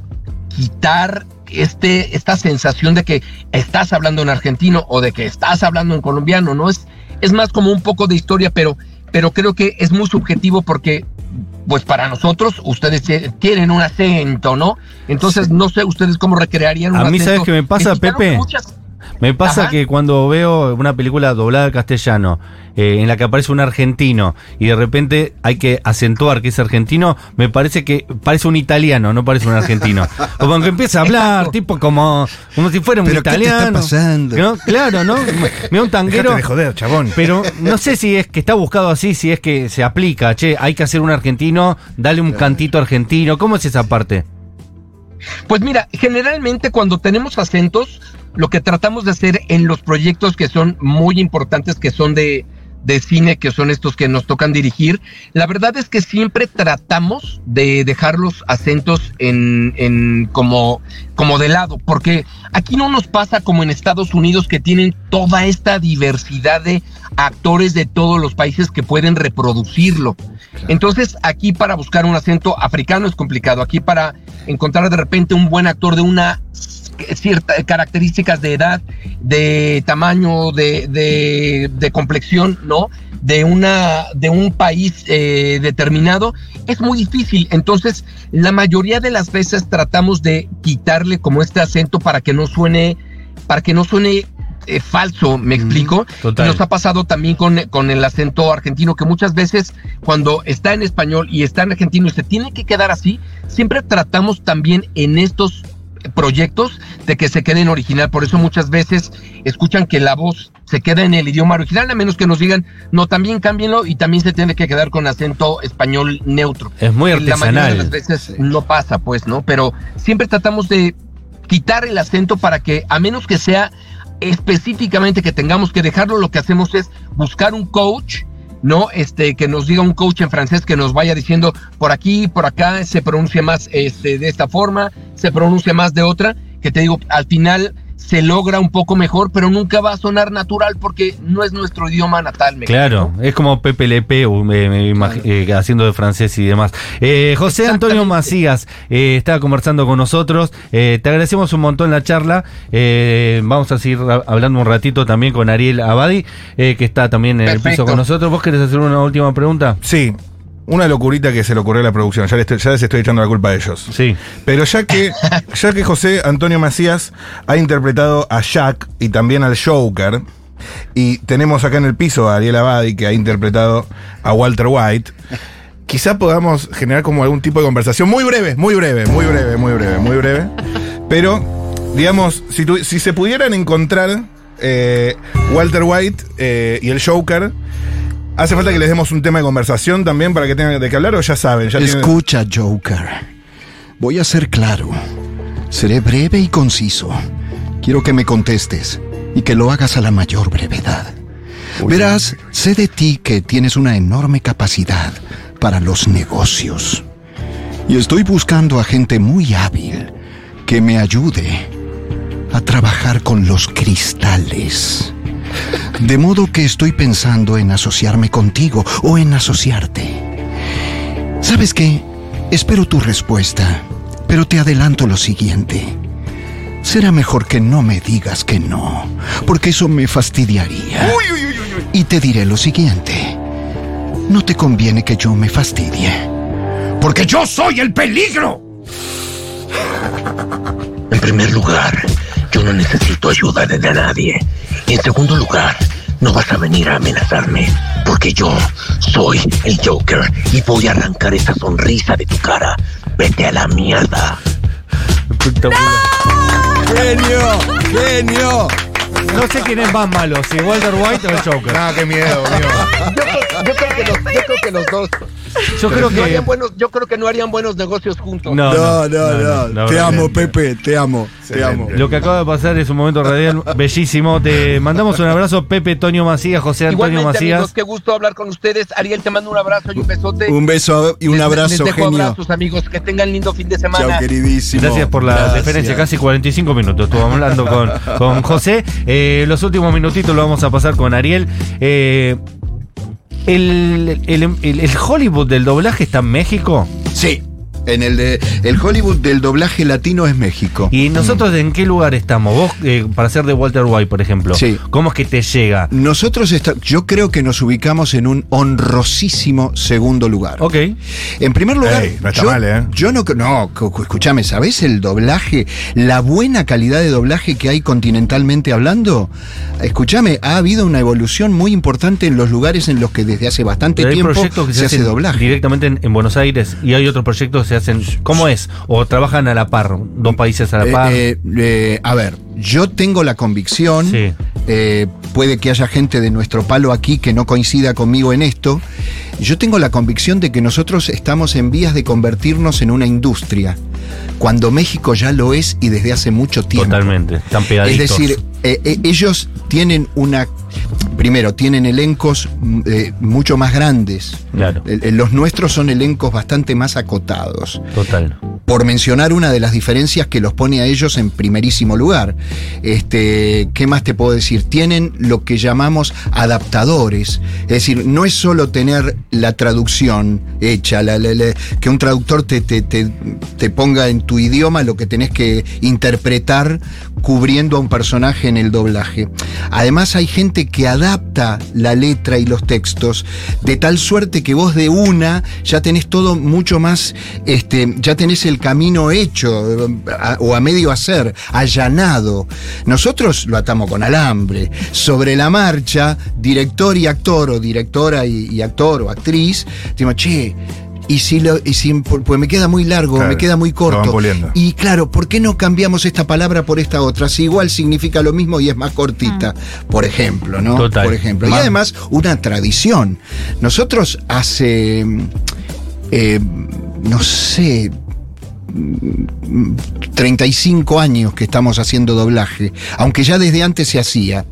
quitar este, esta sensación de que estás hablando en argentino o de que estás hablando en colombiano, ¿no? Es, es más como un poco de historia, pero, pero creo que es muy subjetivo porque, pues para nosotros, ustedes tie- tienen un acento, ¿no? Entonces, no sé ustedes cómo recrearían un A mí, acento ¿sabes qué me pasa, Pepe? muchas- Me pasa Ajá. que cuando veo una película doblada al castellano, eh, en la que aparece un argentino y de repente hay que acentuar que es argentino, me parece que parece un italiano, no parece un argentino. Como que empieza a hablar, tipo como, como si fuera un ¿Pero qué te italiano. está pasando? ¿No? Claro, ¿no? Mira un tanguero. Dejate de joder, chabón. Pero no sé si es que está buscado así, si es que se aplica, che, hay que hacer un argentino, dale un cantito argentino. ¿Cómo es esa parte? Pues mira, generalmente cuando tenemos acentos, lo que tratamos de hacer en los proyectos que son muy importantes, que son de, de cine, que son estos que nos tocan dirigir, la verdad es que siempre tratamos de dejar los acentos en, en como, como de lado, porque aquí no nos pasa como en Estados Unidos que tienen toda esta diversidad de actores de todos los países que pueden reproducirlo. Entonces, aquí para buscar un acento africano es complicado. Aquí para encontrar de repente un buen actor de una ciertas características de edad, de tamaño, de, de, de complexión, ¿no? De una, de un país eh, determinado, es muy difícil. Entonces, la mayoría de las veces tratamos de quitarle como este acento para que no suene, para que no suene eh, falso, ¿me explico? total. Y nos ha pasado también con, con el acento argentino, que muchas veces cuando está en español y está en argentino y se tiene que quedar así, siempre tratamos también en estos proyectos de que se quede en original. Por eso muchas veces escuchan que la voz se queda en el idioma original, a menos que nos digan, no, también cámbienlo y también se tiene que quedar con acento español neutro. Es muy La mayoría de artesanal. las veces no pasa, pues, ¿no? Pero siempre tratamos de quitar el acento para que, a menos que sea específicamente que tengamos que dejarlo, lo que hacemos es buscar un coach, ¿no? Este, que nos diga un coach en francés que nos vaya diciendo por aquí, por acá, se pronuncia más este, de esta forma, se pronuncia más de otra, que te digo, al final se logra un poco mejor, pero nunca va a sonar natural porque no es nuestro idioma natal. ¿me Claro, es como Pepe Lepe uh, me- me imag- eh, haciendo de francés y demás. Eh, José Antonio Macías eh, estaba conversando con nosotros. Eh, te agradecemos un montón la charla. Eh, vamos a seguir ha- hablando un ratito también con Ariel Abadi, eh, que está también en el piso con nosotros. ¿Vos querés hacer una última pregunta? Sí. Una locurita que se le ocurrió a la producción. Ya les, estoy- ya les estoy echando la culpa a ellos. Sí. Pero ya que, ya que José Antonio Macías ha interpretado a Jack y también al Joker, y tenemos acá en el piso a Ariel Abadi que ha interpretado a Walter White, quizá podamos generar como algún tipo de conversación muy breve, muy breve, muy breve, muy breve, muy breve. Pero, digamos, si, tu- si se pudieran encontrar eh, Walter White eh, y el Joker. ¿Hace falta que les demos un tema de conversación también para que tengan de qué hablar o ya saben? Ya tienen- Escucha, Joker. Voy a ser claro. Seré breve y conciso. Quiero que me contestes y que lo hagas a la mayor brevedad. Verás, sé de ti que tienes una enorme capacidad para los negocios. Y estoy buscando a gente muy hábil que me ayude a trabajar con los cristales. De modo que estoy pensando en asociarme contigo o en asociarte. ¿Sabes qué? Espero tu respuesta, pero te adelanto lo siguiente. Será mejor que no me digas que no, porque eso me fastidiaría. Y te diré lo siguiente. No te conviene que yo me fastidie, porque yo soy el peligro. En primer lugar, yo no necesito ayuda de nadie. Y en segundo lugar, no vas a venir a amenazarme, porque yo soy el Joker y voy a arrancar esa sonrisa de tu cara. Vete a la mierda. ¡Genio! ¡Genio! No sé quién es más malo, si Walter White o el Joker. Ah, qué miedo, Yo, creo- yo creo que los, yo creo que los dos. Yo creo no que. harían buenos, yo creo que no harían buenos negocios juntos. No, No, no, no. Te amo, Pepe, te amo, te amo. Lo que acaba de pasar es un momento radial bellísimo. Te mandamos un abrazo, Pepe, Toño Macías, José Antonio Igualmente, Macías. amigos, qué gusto hablar con ustedes. Ariel, te mando un abrazo y un besote. Un beso y un Les- abrazo, les dejo genio. abrazos, amigos. Que tengan lindo fin de semana. Chao, queridísimo. Gracias por la Gracias. referencia, casi 45 minutos. Estuvo hablando con, con José. Eh, los últimos minutitos lo vamos a pasar con Ariel. Eh, el, el- el- el Hollywood del doblaje está en México. Sí. En el de el Hollywood del doblaje latino es México. ¿Y nosotros en qué lugar estamos? Vos, eh, para ser de Walter White, por ejemplo. Sí. ¿Cómo es que te llega? Nosotros está- yo creo que nos ubicamos en un honrosísimo segundo lugar. Ok. En primer lugar, Ey, no está yo, mal, ¿eh? yo no, no, escúchame, ¿sabés el doblaje, la buena calidad de doblaje que hay continentalmente hablando? Escúchame, ha habido una evolución muy importante en los lugares en los que desde hace bastante hay tiempo proyectos que se, se, hace hacen doblaje. directamente en, en Buenos Aires y hay otros proyectos se hacen. ¿Cómo es? ¿O trabajan a la par? ¿Dos países a la Eh, par? eh, eh, a ver, yo tengo la convicción, Sí. eh, puede que haya gente de nuestro palo aquí que no coincida conmigo en esto, yo tengo la convicción de que nosotros estamos en vías de convertirnos en una industria, cuando México ya lo es y desde hace mucho tiempo. Totalmente. Están Es pegaditos. decir, eh, eh, ellos tienen una... Primero, tienen elencos mm, eh, mucho más grandes. Claro. Los nuestros son elencos bastante más acotados Total. por mencionar una de las diferencias que los pone a ellos en primerísimo lugar. Este, ¿Qué más te puedo decir? Tienen lo que llamamos adaptadores. Es decir, no es solo tener la traducción hecha, la- la- la- que un traductor te, te- te- te ponga en tu idioma lo que tenés que interpretar cubriendo a un personaje en el doblaje. Además hay gente que adapta la letra y los textos de tal suerte que vos de una ya tenés todo mucho más, este, ya tenés el camino hecho eh, o a medio hacer, allanado. Nosotros lo atamos con alambre. Sobre la marcha, director y actor o directora y, y actor o actriz, decimos, che, y si, lo, y si pues me queda muy largo, Claro, me queda muy lo van corto. Y claro, ¿por qué no cambiamos esta palabra por esta otra? Si igual significa lo mismo y es más cortita, por ejemplo, ¿no? Total. Por ejemplo. Y Más- además, una tradición. Nosotros hace, eh, no sé, mm, 35 años que estamos haciendo doblaje, aunque ya desde antes se hacía.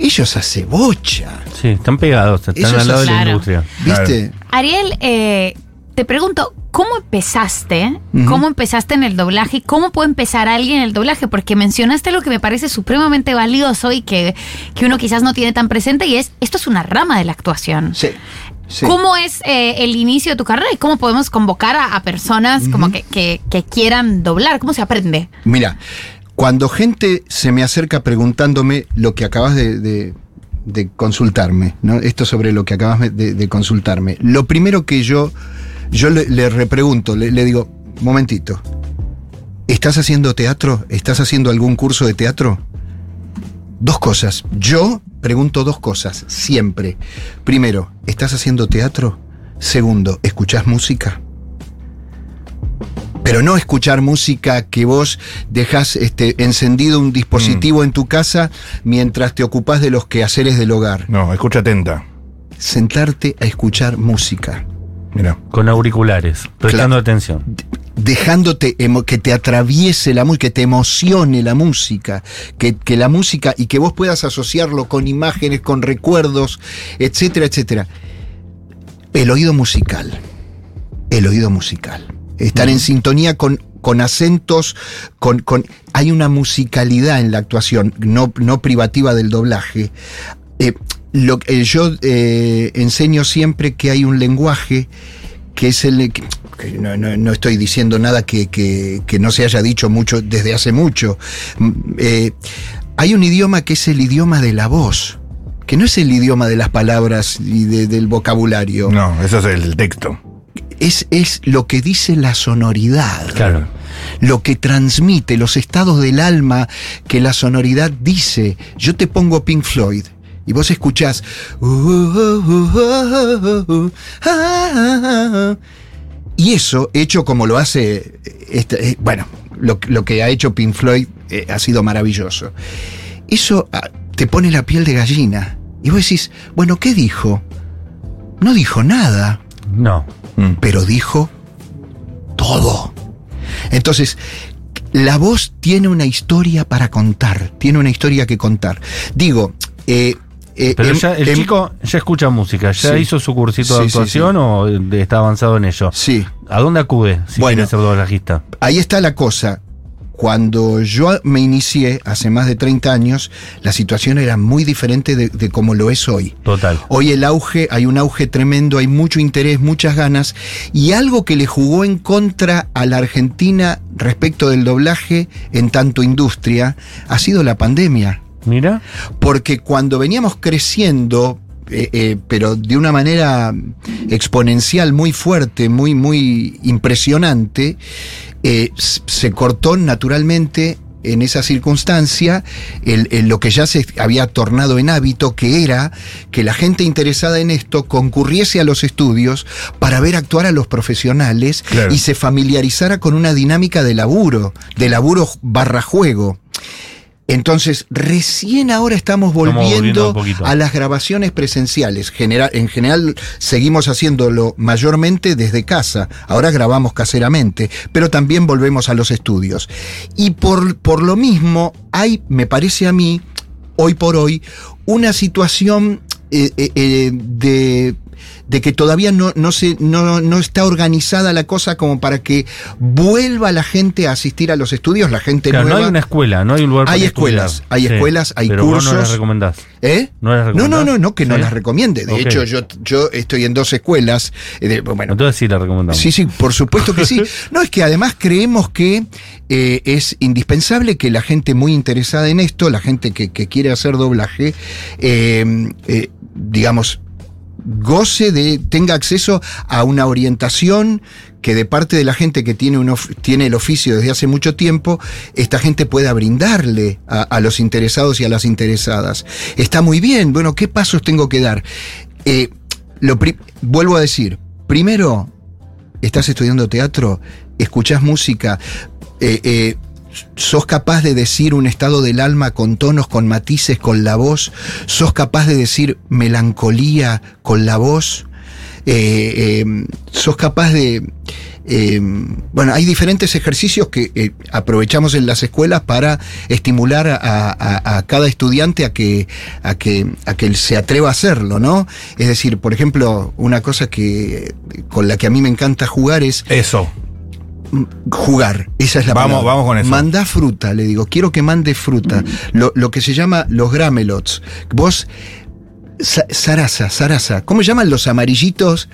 Ellos hace bocha, Sí, están pegados, están Ellos al lado de la Claro. industria. ¿viste? Ariel, eh, te pregunto, ¿cómo empezaste? ¿Cómo empezaste en el doblaje? ¿Cómo puede empezar alguien en el doblaje? Porque mencionaste lo que me parece supremamente valioso y que, que uno quizás no tiene tan presente y es, esto es una rama de la actuación. Sí. sí. ¿Cómo es eh, el inicio de tu carrera y cómo podemos convocar a, a personas como que, que- que quieran doblar? ¿Cómo se aprende? Mira, cuando gente se me acerca preguntándome lo que acabas de, de- de consultarme, ¿no? Esto sobre lo que acabas de, de consultarme, lo primero que yo, yo le, le repregunto, le, le digo, momentito, ¿estás haciendo teatro? ¿Estás haciendo algún curso de teatro? Dos cosas. Yo pregunto dos cosas, siempre. Primero, ¿estás haciendo teatro? Segundo, ¿escuchás música? Pero no escuchar música que vos dejás este, encendido un dispositivo en tu casa mientras te ocupás de los quehaceres del hogar. No, escucha atenta. Sentarte a escuchar música. Mira. Con auriculares, prestando Claro. atención. dejándote que te atraviese la música, que te emocione la música, que, que la música y que vos puedas asociarlo con imágenes, con recuerdos, etcétera, etcétera. El oído musical. El oído musical. Estar en sintonía con, con acentos, con, con. Hay una musicalidad en la actuación, no, no privativa del doblaje. Eh, lo, que- yo eh, enseño siempre que hay un lenguaje que es el que- que no, no- no estoy diciendo nada que, que- que no se haya dicho mucho desde hace mucho. Mm, eh, hay un idioma que es el idioma de la voz, que no es el idioma de las palabras y de- del vocabulario. No, eso es el texto. Es, es lo que dice la sonoridad. Claro. Lo que transmite, los estados del alma que la sonoridad dice. Yo te pongo Pink Floyd. Y vos escuchás. Y eso, hecho como lo hace. este, eh, bueno, lo, lo que ha hecho Pink Floyd eh, ha sido maravilloso. Eso ah, te pone la piel de gallina. Y vos decís, bueno, ¿qué dijo? No dijo nada. No. Pero dijo todo. Entonces, la voz tiene una historia para contar, tiene una historia que contar. Digo, eh, eh, Pero em- ya, el em- chico ya escucha música, ya Sí. hizo su cursito de Sí, sí, actuación o está avanzado en ello. Sí. ¿A dónde acude si Bueno. quiere ser doblajista? Ahí está la cosa. Cuando yo me inicié, hace más de 30 años, la situación era muy diferente de, de como lo es hoy. Total. Hoy el auge, hay un auge tremendo, hay mucho interés, muchas ganas, y algo que le jugó en contra a la Argentina respecto del doblaje en tanto industria ha sido la pandemia. Mira. Porque cuando veníamos creciendo, eh, eh, pero de una manera exponencial muy fuerte, muy, muy impresionante, eh, se cortó naturalmente en esa circunstancia el- el- lo que ya se había tornado en hábito, que era que la gente interesada en esto concurriese a los estudios para ver actuar a los profesionales Claro. y se familiarizara con una dinámica de laburo, de laburo barra juego. Entonces, recién ahora estamos volviendo a las grabaciones presenciales. En general, seguimos haciéndolo mayormente desde casa. Ahora grabamos caseramente, pero también volvemos a los estudios. Y por, por lo mismo, hay, me parece a mí, hoy por hoy, una situación eh, eh, eh, de de que todavía no, no, se, no, no está organizada la cosa como para que vuelva la gente a asistir a los estudios, la gente Claro, no nueva. hay una escuela, no hay un lugar para Hay estudiar. escuelas, hay escuelas, hay pero Vos no cursos. las recomendás. ¿Eh? ¿No las No, recomendás? no, no, no, que no las recomiende. De hecho, yo, yo estoy en dos escuelas. eh, de- bueno, Entonces sí la recomendamos. Sí, sí, por supuesto que sí. No, es que además creemos que eh, es indispensable que la gente muy interesada en esto, la gente que, que quiere hacer doblaje, eh, eh, digamos, goce de, tenga acceso a una orientación que de parte de la gente que tiene, tiene el oficio desde hace mucho tiempo, esta gente pueda brindarle a, los interesados y a las interesadas. Está muy bien, bueno, ¿qué pasos tengo que dar? Eh, lo vuelvo a decir, primero, estás estudiando teatro, escuchás música, eh, eh, sos capaz de decir un estado del alma con tonos, con matices, con la voz, sos capaz de decir melancolía con la voz, eh, eh, sos capaz de... eh, bueno, hay diferentes ejercicios que eh, aprovechamos en las escuelas para estimular a cada estudiante a que, a, que, a que se atreva a hacerlo, ¿no? Es decir, por ejemplo, una cosa que con la que a mí me encanta jugar es Eso. Jugar. Esa es la Vamos- palabra. vamos con eso. Manda fruta, le digo. Quiero que mande fruta. Lo, lo que se llama los gramelots. Vos. Sa- Sarasa, Sarasa. ¿Cómo llaman los amarillitos?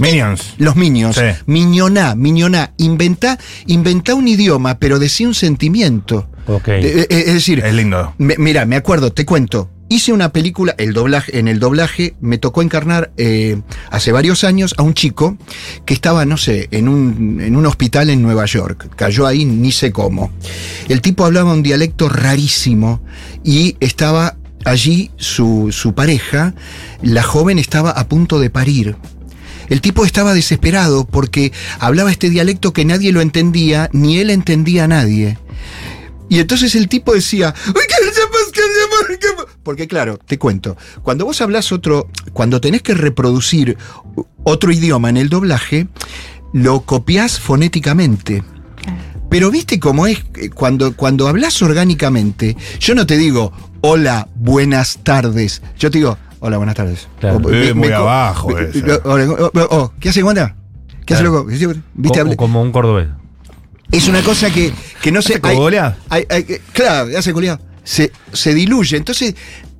Minions. Los minions. Sí. Miñoná, miñoná. Inventa, inventa un idioma, pero decía un sentimiento. Ok. Eh, eh, es decir, Es lindo. me- mira, me acuerdo, te cuento. Hice una película, el doblaje, en el doblaje me tocó encarnar eh, hace varios años a un chico que estaba, no sé, en un, en un hospital en Nueva York. Cayó ahí, ni sé cómo. El tipo hablaba un dialecto rarísimo y estaba allí su, su pareja. La joven estaba a punto de parir. El tipo estaba desesperado porque hablaba este dialecto que nadie lo entendía, ni él entendía a nadie. Y entonces el tipo decía, "Uy, que sepas que se llama- que-". porque claro, te cuento, cuando vos hablas otro, cuando tenés que reproducir otro idioma en el doblaje, lo copias fonéticamente. Pero viste cómo es eh, cuando, cuando hablas orgánicamente, yo no te digo, hola, buenas tardes. Yo te digo, hola, buenas tardes. Claro. O- Eh, muy abajo me- eso. o- o- o- o, ¿Qué hace, Wanda? ¿Qué hace, loco? Como un cordobés. es una cosa que, que no se. ¿Hace hay- hay- hay- claro, hace cogolear. Se, se diluye. Entonces,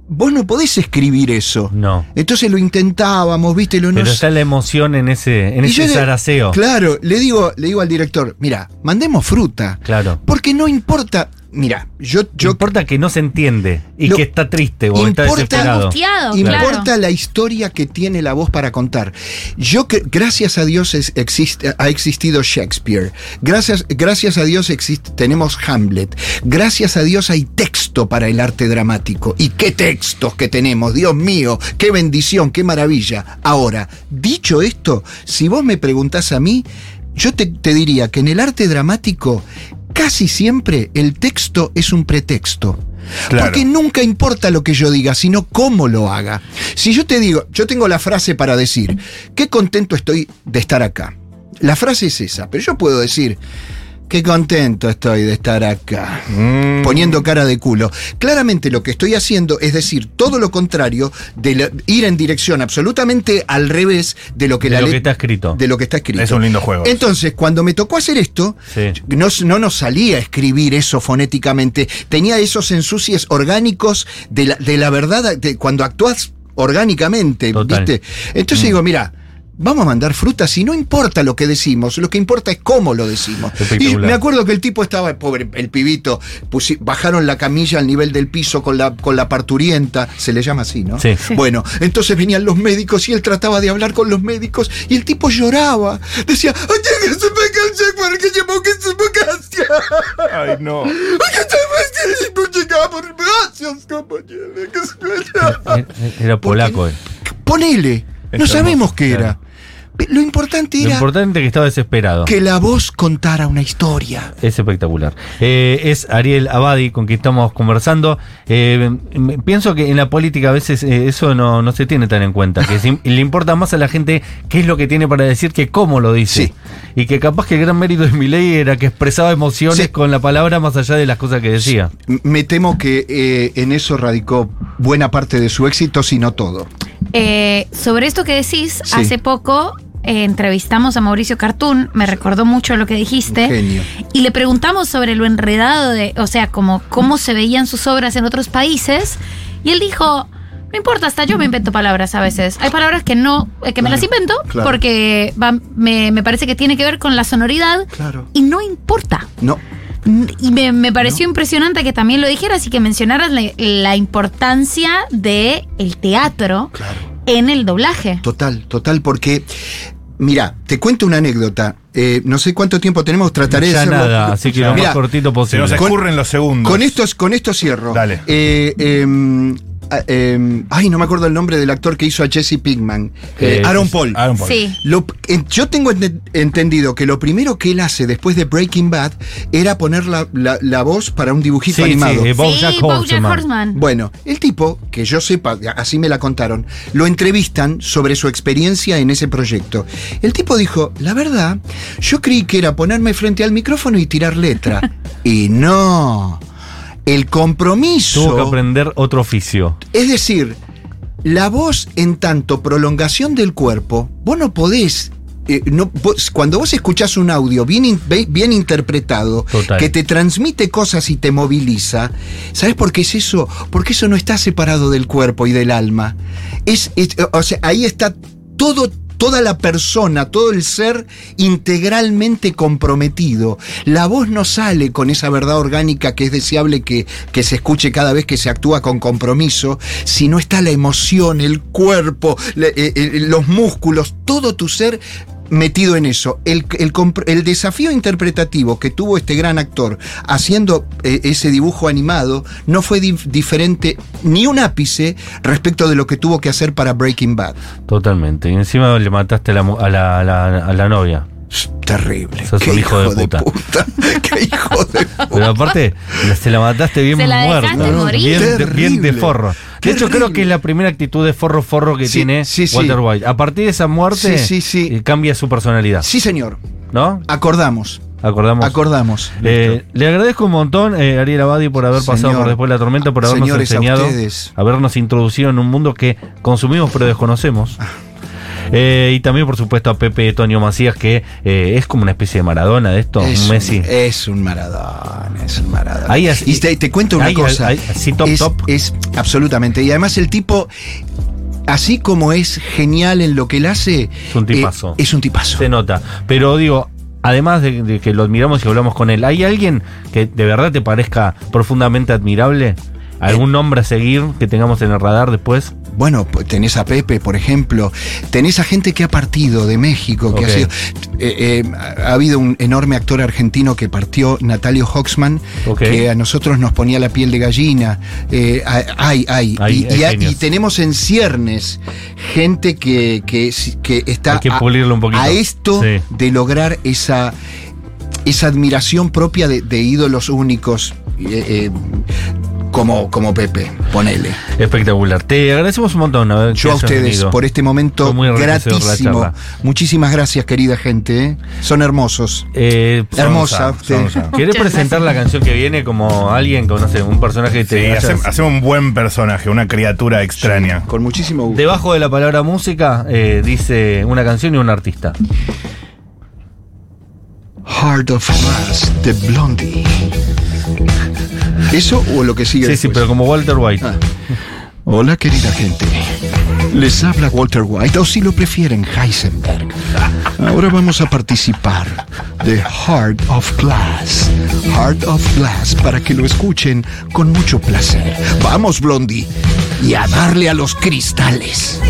vos no podés escribir eso. No. Entonces lo intentábamos, ¿viste? Lo Pero está la emoción en ese, en Y ese le- zaraceo. Claro, le digo, le digo al director, mira, mandemos fruta. Claro. Porque no importa. Mira, yo, yo importa que no se entiende y Lo- que está triste o está Importa- desesperado. Angustiado, Importa claro. la historia que tiene la voz para contar. Yo que gracias a Dios es- existe, ha existido Shakespeare. Gracias, gracias a Dios existe, tenemos Hamlet. Gracias a Dios hay texto para el arte dramático. Y qué textos que tenemos, Dios mío, qué bendición, qué maravilla. Ahora, dicho esto, si vos me preguntás a mí, yo te, te diría que en el arte dramático casi siempre el texto es un pretexto. Claro. Porque nunca importa lo que yo diga, sino cómo lo haga. Si yo te digo, yo tengo la frase para decir, qué contento estoy de estar acá. La frase es esa, pero yo puedo decir, qué contento estoy de estar acá. Mm. Poniendo cara de culo. Claramente lo que estoy haciendo es decir todo lo contrario, de la- ir en dirección absolutamente al revés de lo que De la lo que está escrito. de lo que está escrito. Es un lindo juego. Entonces, cuando me tocó hacer esto, Sí. no, no nos salía a escribir eso fonéticamente. Tenía esos ensucies orgánicos de la, de la verdad de cuando actúas orgánicamente, Total. ¿viste? Entonces Mm. digo, mira. Vamos a mandar frutas y no importa lo que decimos, lo que importa es cómo lo decimos. Y me acuerdo que el tipo estaba, pobre, el pibito, pusi- bajaron la camilla al nivel del piso con la, con la parturienta, se le llama así, ¿no? Sí. Bueno, entonces venían los médicos y él trataba de hablar con los médicos y el tipo lloraba. Decía, "Oye, que se me canse porque llevo que se me canse". Ay, no. Oye, se me canse, no llegamos, gracias, compañero, que se me- Era- polaco. eh. Ponele, no sabemos qué era. Lo importante Lo era importante es que estaba desesperado. que la voz contara una historia. Es espectacular. Eh, es Ariel Abadi con quien estamos conversando. Eh, pienso que en la política a veces eh, eso no, no se tiene tan en cuenta. Que si- le importa más a la gente qué es lo que tiene para decir que cómo lo dice. Sí. Y que capaz que el gran mérito de Milei era que expresaba emociones Sí. con la palabra más allá de las cosas que decía. Me temo que eh, en eso radicó buena parte de su éxito, si no todo. Eh, sobre esto que decís, Sí. hace poco eh, entrevistamos a Mauricio Cartún, me recordó mucho lo que dijiste. Genio. Y le preguntamos sobre lo enredado de, o sea, como cómo se veían sus obras en otros países. Y él dijo, no importa, hasta yo me invento palabras a veces. Hay palabras que no, eh, que me las invento claro. porque va- me, me parece que tiene que ver con la sonoridad Claro. y no importa. No, Y me, me pareció impresionante que también lo dijeras y que mencionaras la, la importancia de el teatro en el doblaje. total, total, porque. Mira, te cuento una anécdota. Eh, no sé cuánto tiempo tenemos, trataré de Ya hacerlo. nada, así que lo Mirá, más cortito Se posible. nos escurren los segundos. Con esto, con esto cierro. Dale. Eh, em, ah, em, ay, no me acuerdo el nombre del actor que hizo a Jesse Pinkman. Eh, Aaron Paul. Aaron Paul. Sí. Lo- yo tengo ente- entendido que lo primero que él hace después de Breaking Bad era poner la, la- la voz para un dibujito Sí, animado. sí, eh, Bojack sí, Bojack Horseman. Horseman. Bueno, el tipo, que yo sepa, así me la contaron, lo entrevistan sobre su experiencia en ese proyecto. El tipo dijo, la verdad, yo creí que era ponerme frente al micrófono y tirar letra. y no. El compromiso... Tuvo que aprender otro oficio. Es decir, la voz en tanto prolongación del cuerpo, vos no podés. eh, no, vos- cuando vos escuchás un audio bien, interpretado, Total. que te transmite cosas y te moviliza, ¿sabes por qué es eso? Porque eso no está separado del cuerpo y del alma. Es, es- o sea, ahí está todo, toda la persona, todo el ser integralmente comprometido. La voz no sale con esa verdad orgánica que es deseable que, que se escuche cada vez que se actúa con compromiso, sino está la emoción, el cuerpo, eh, eh, los músculos, todo tu ser metido en eso. El, el el desafío interpretativo que tuvo este gran actor haciendo eh, ese dibujo animado no fue dif- diferente ni un ápice respecto de lo que tuvo que hacer para Breaking Bad. Totalmente. Y encima le mataste a la, a la, a la- a la novia. Terrible. Sos Qué un hijo, de hijo de puta. ¡Qué hijo de Pero aparte, se la mataste bien Se la ¿no? morir. Bien, de- Terrible. bien de forro. De hecho, creo que es la primera actitud de forro forro que Sí, tiene sí, sí. Walter White. A partir de esa muerte, Sí, sí, sí. eh, cambia su personalidad. Sí, señor. ¿No? Acordamos. Acordamos. Acordamos. Eh, le agradezco un montón, eh, Ariel Abadi, por haber pasado por después de la tormenta, por habernos enseñado, habernos introducido en un mundo que consumimos pero desconocemos. Eh, y también, por supuesto, a Pepe Tonio Macías, que eh, es como una especie de Maradona de esto, es un Messi. es un Maradona, es un Maradona. Ahí y te, te cuento una ahí- cosa. ahí- sí, top, es, top. es absolutamente. Y además el tipo, así como es genial en lo que él hace, Es un tipazo. eh, es un tipazo. Se nota. Pero digo, además de, de que lo admiramos y hablamos con él, ¿hay alguien que de verdad te parezca profundamente admirable? ¿Algún nombre a seguir que tengamos en el radar después? Bueno, pues, tenés a Pepe, por ejemplo. Tenés a gente que ha partido de México, que ha sido. eh, eh, ha habido un enorme actor argentino que partió, Natalio Hoxman, que a nosotros nos ponía la piel de gallina. Eh, hay, hay. Hay- y, hay y ha- genios. y tenemos en ciernes gente que, que, que está Hay que a- pulirlo un poquito. a esto Sí. de lograr esa, esa admiración propia de, de ídolos únicos. eh, eh, como, como Pepe, ponele. Espectacular. Te agradecemos un montón. haber- que Yo a ustedes venido. por este momento muy gratísimo. Muchísimas gracias, querida gente. ¿eh? Son hermosos. Eh, Hermosa. ¿Querés presentar la canción que viene como alguien, como, no sé, un personaje que te Sí, hace- hacemos un buen personaje, una criatura extraña. Con muchísimo gusto. Debajo de la palabra música eh, dice una canción y un artista. Heart of Glass de Blondie. ¿Eso o lo que sigue? Sí, sí, pero como Walter White. Ah. Hola, querida gente. Les habla Walter White, o si lo prefieren, Heisenberg. Ahora vamos a participar de Heart of Glass. Heart of Glass, para que lo escuchen con mucho placer. Vamos, Blondie, y a darle a los cristales.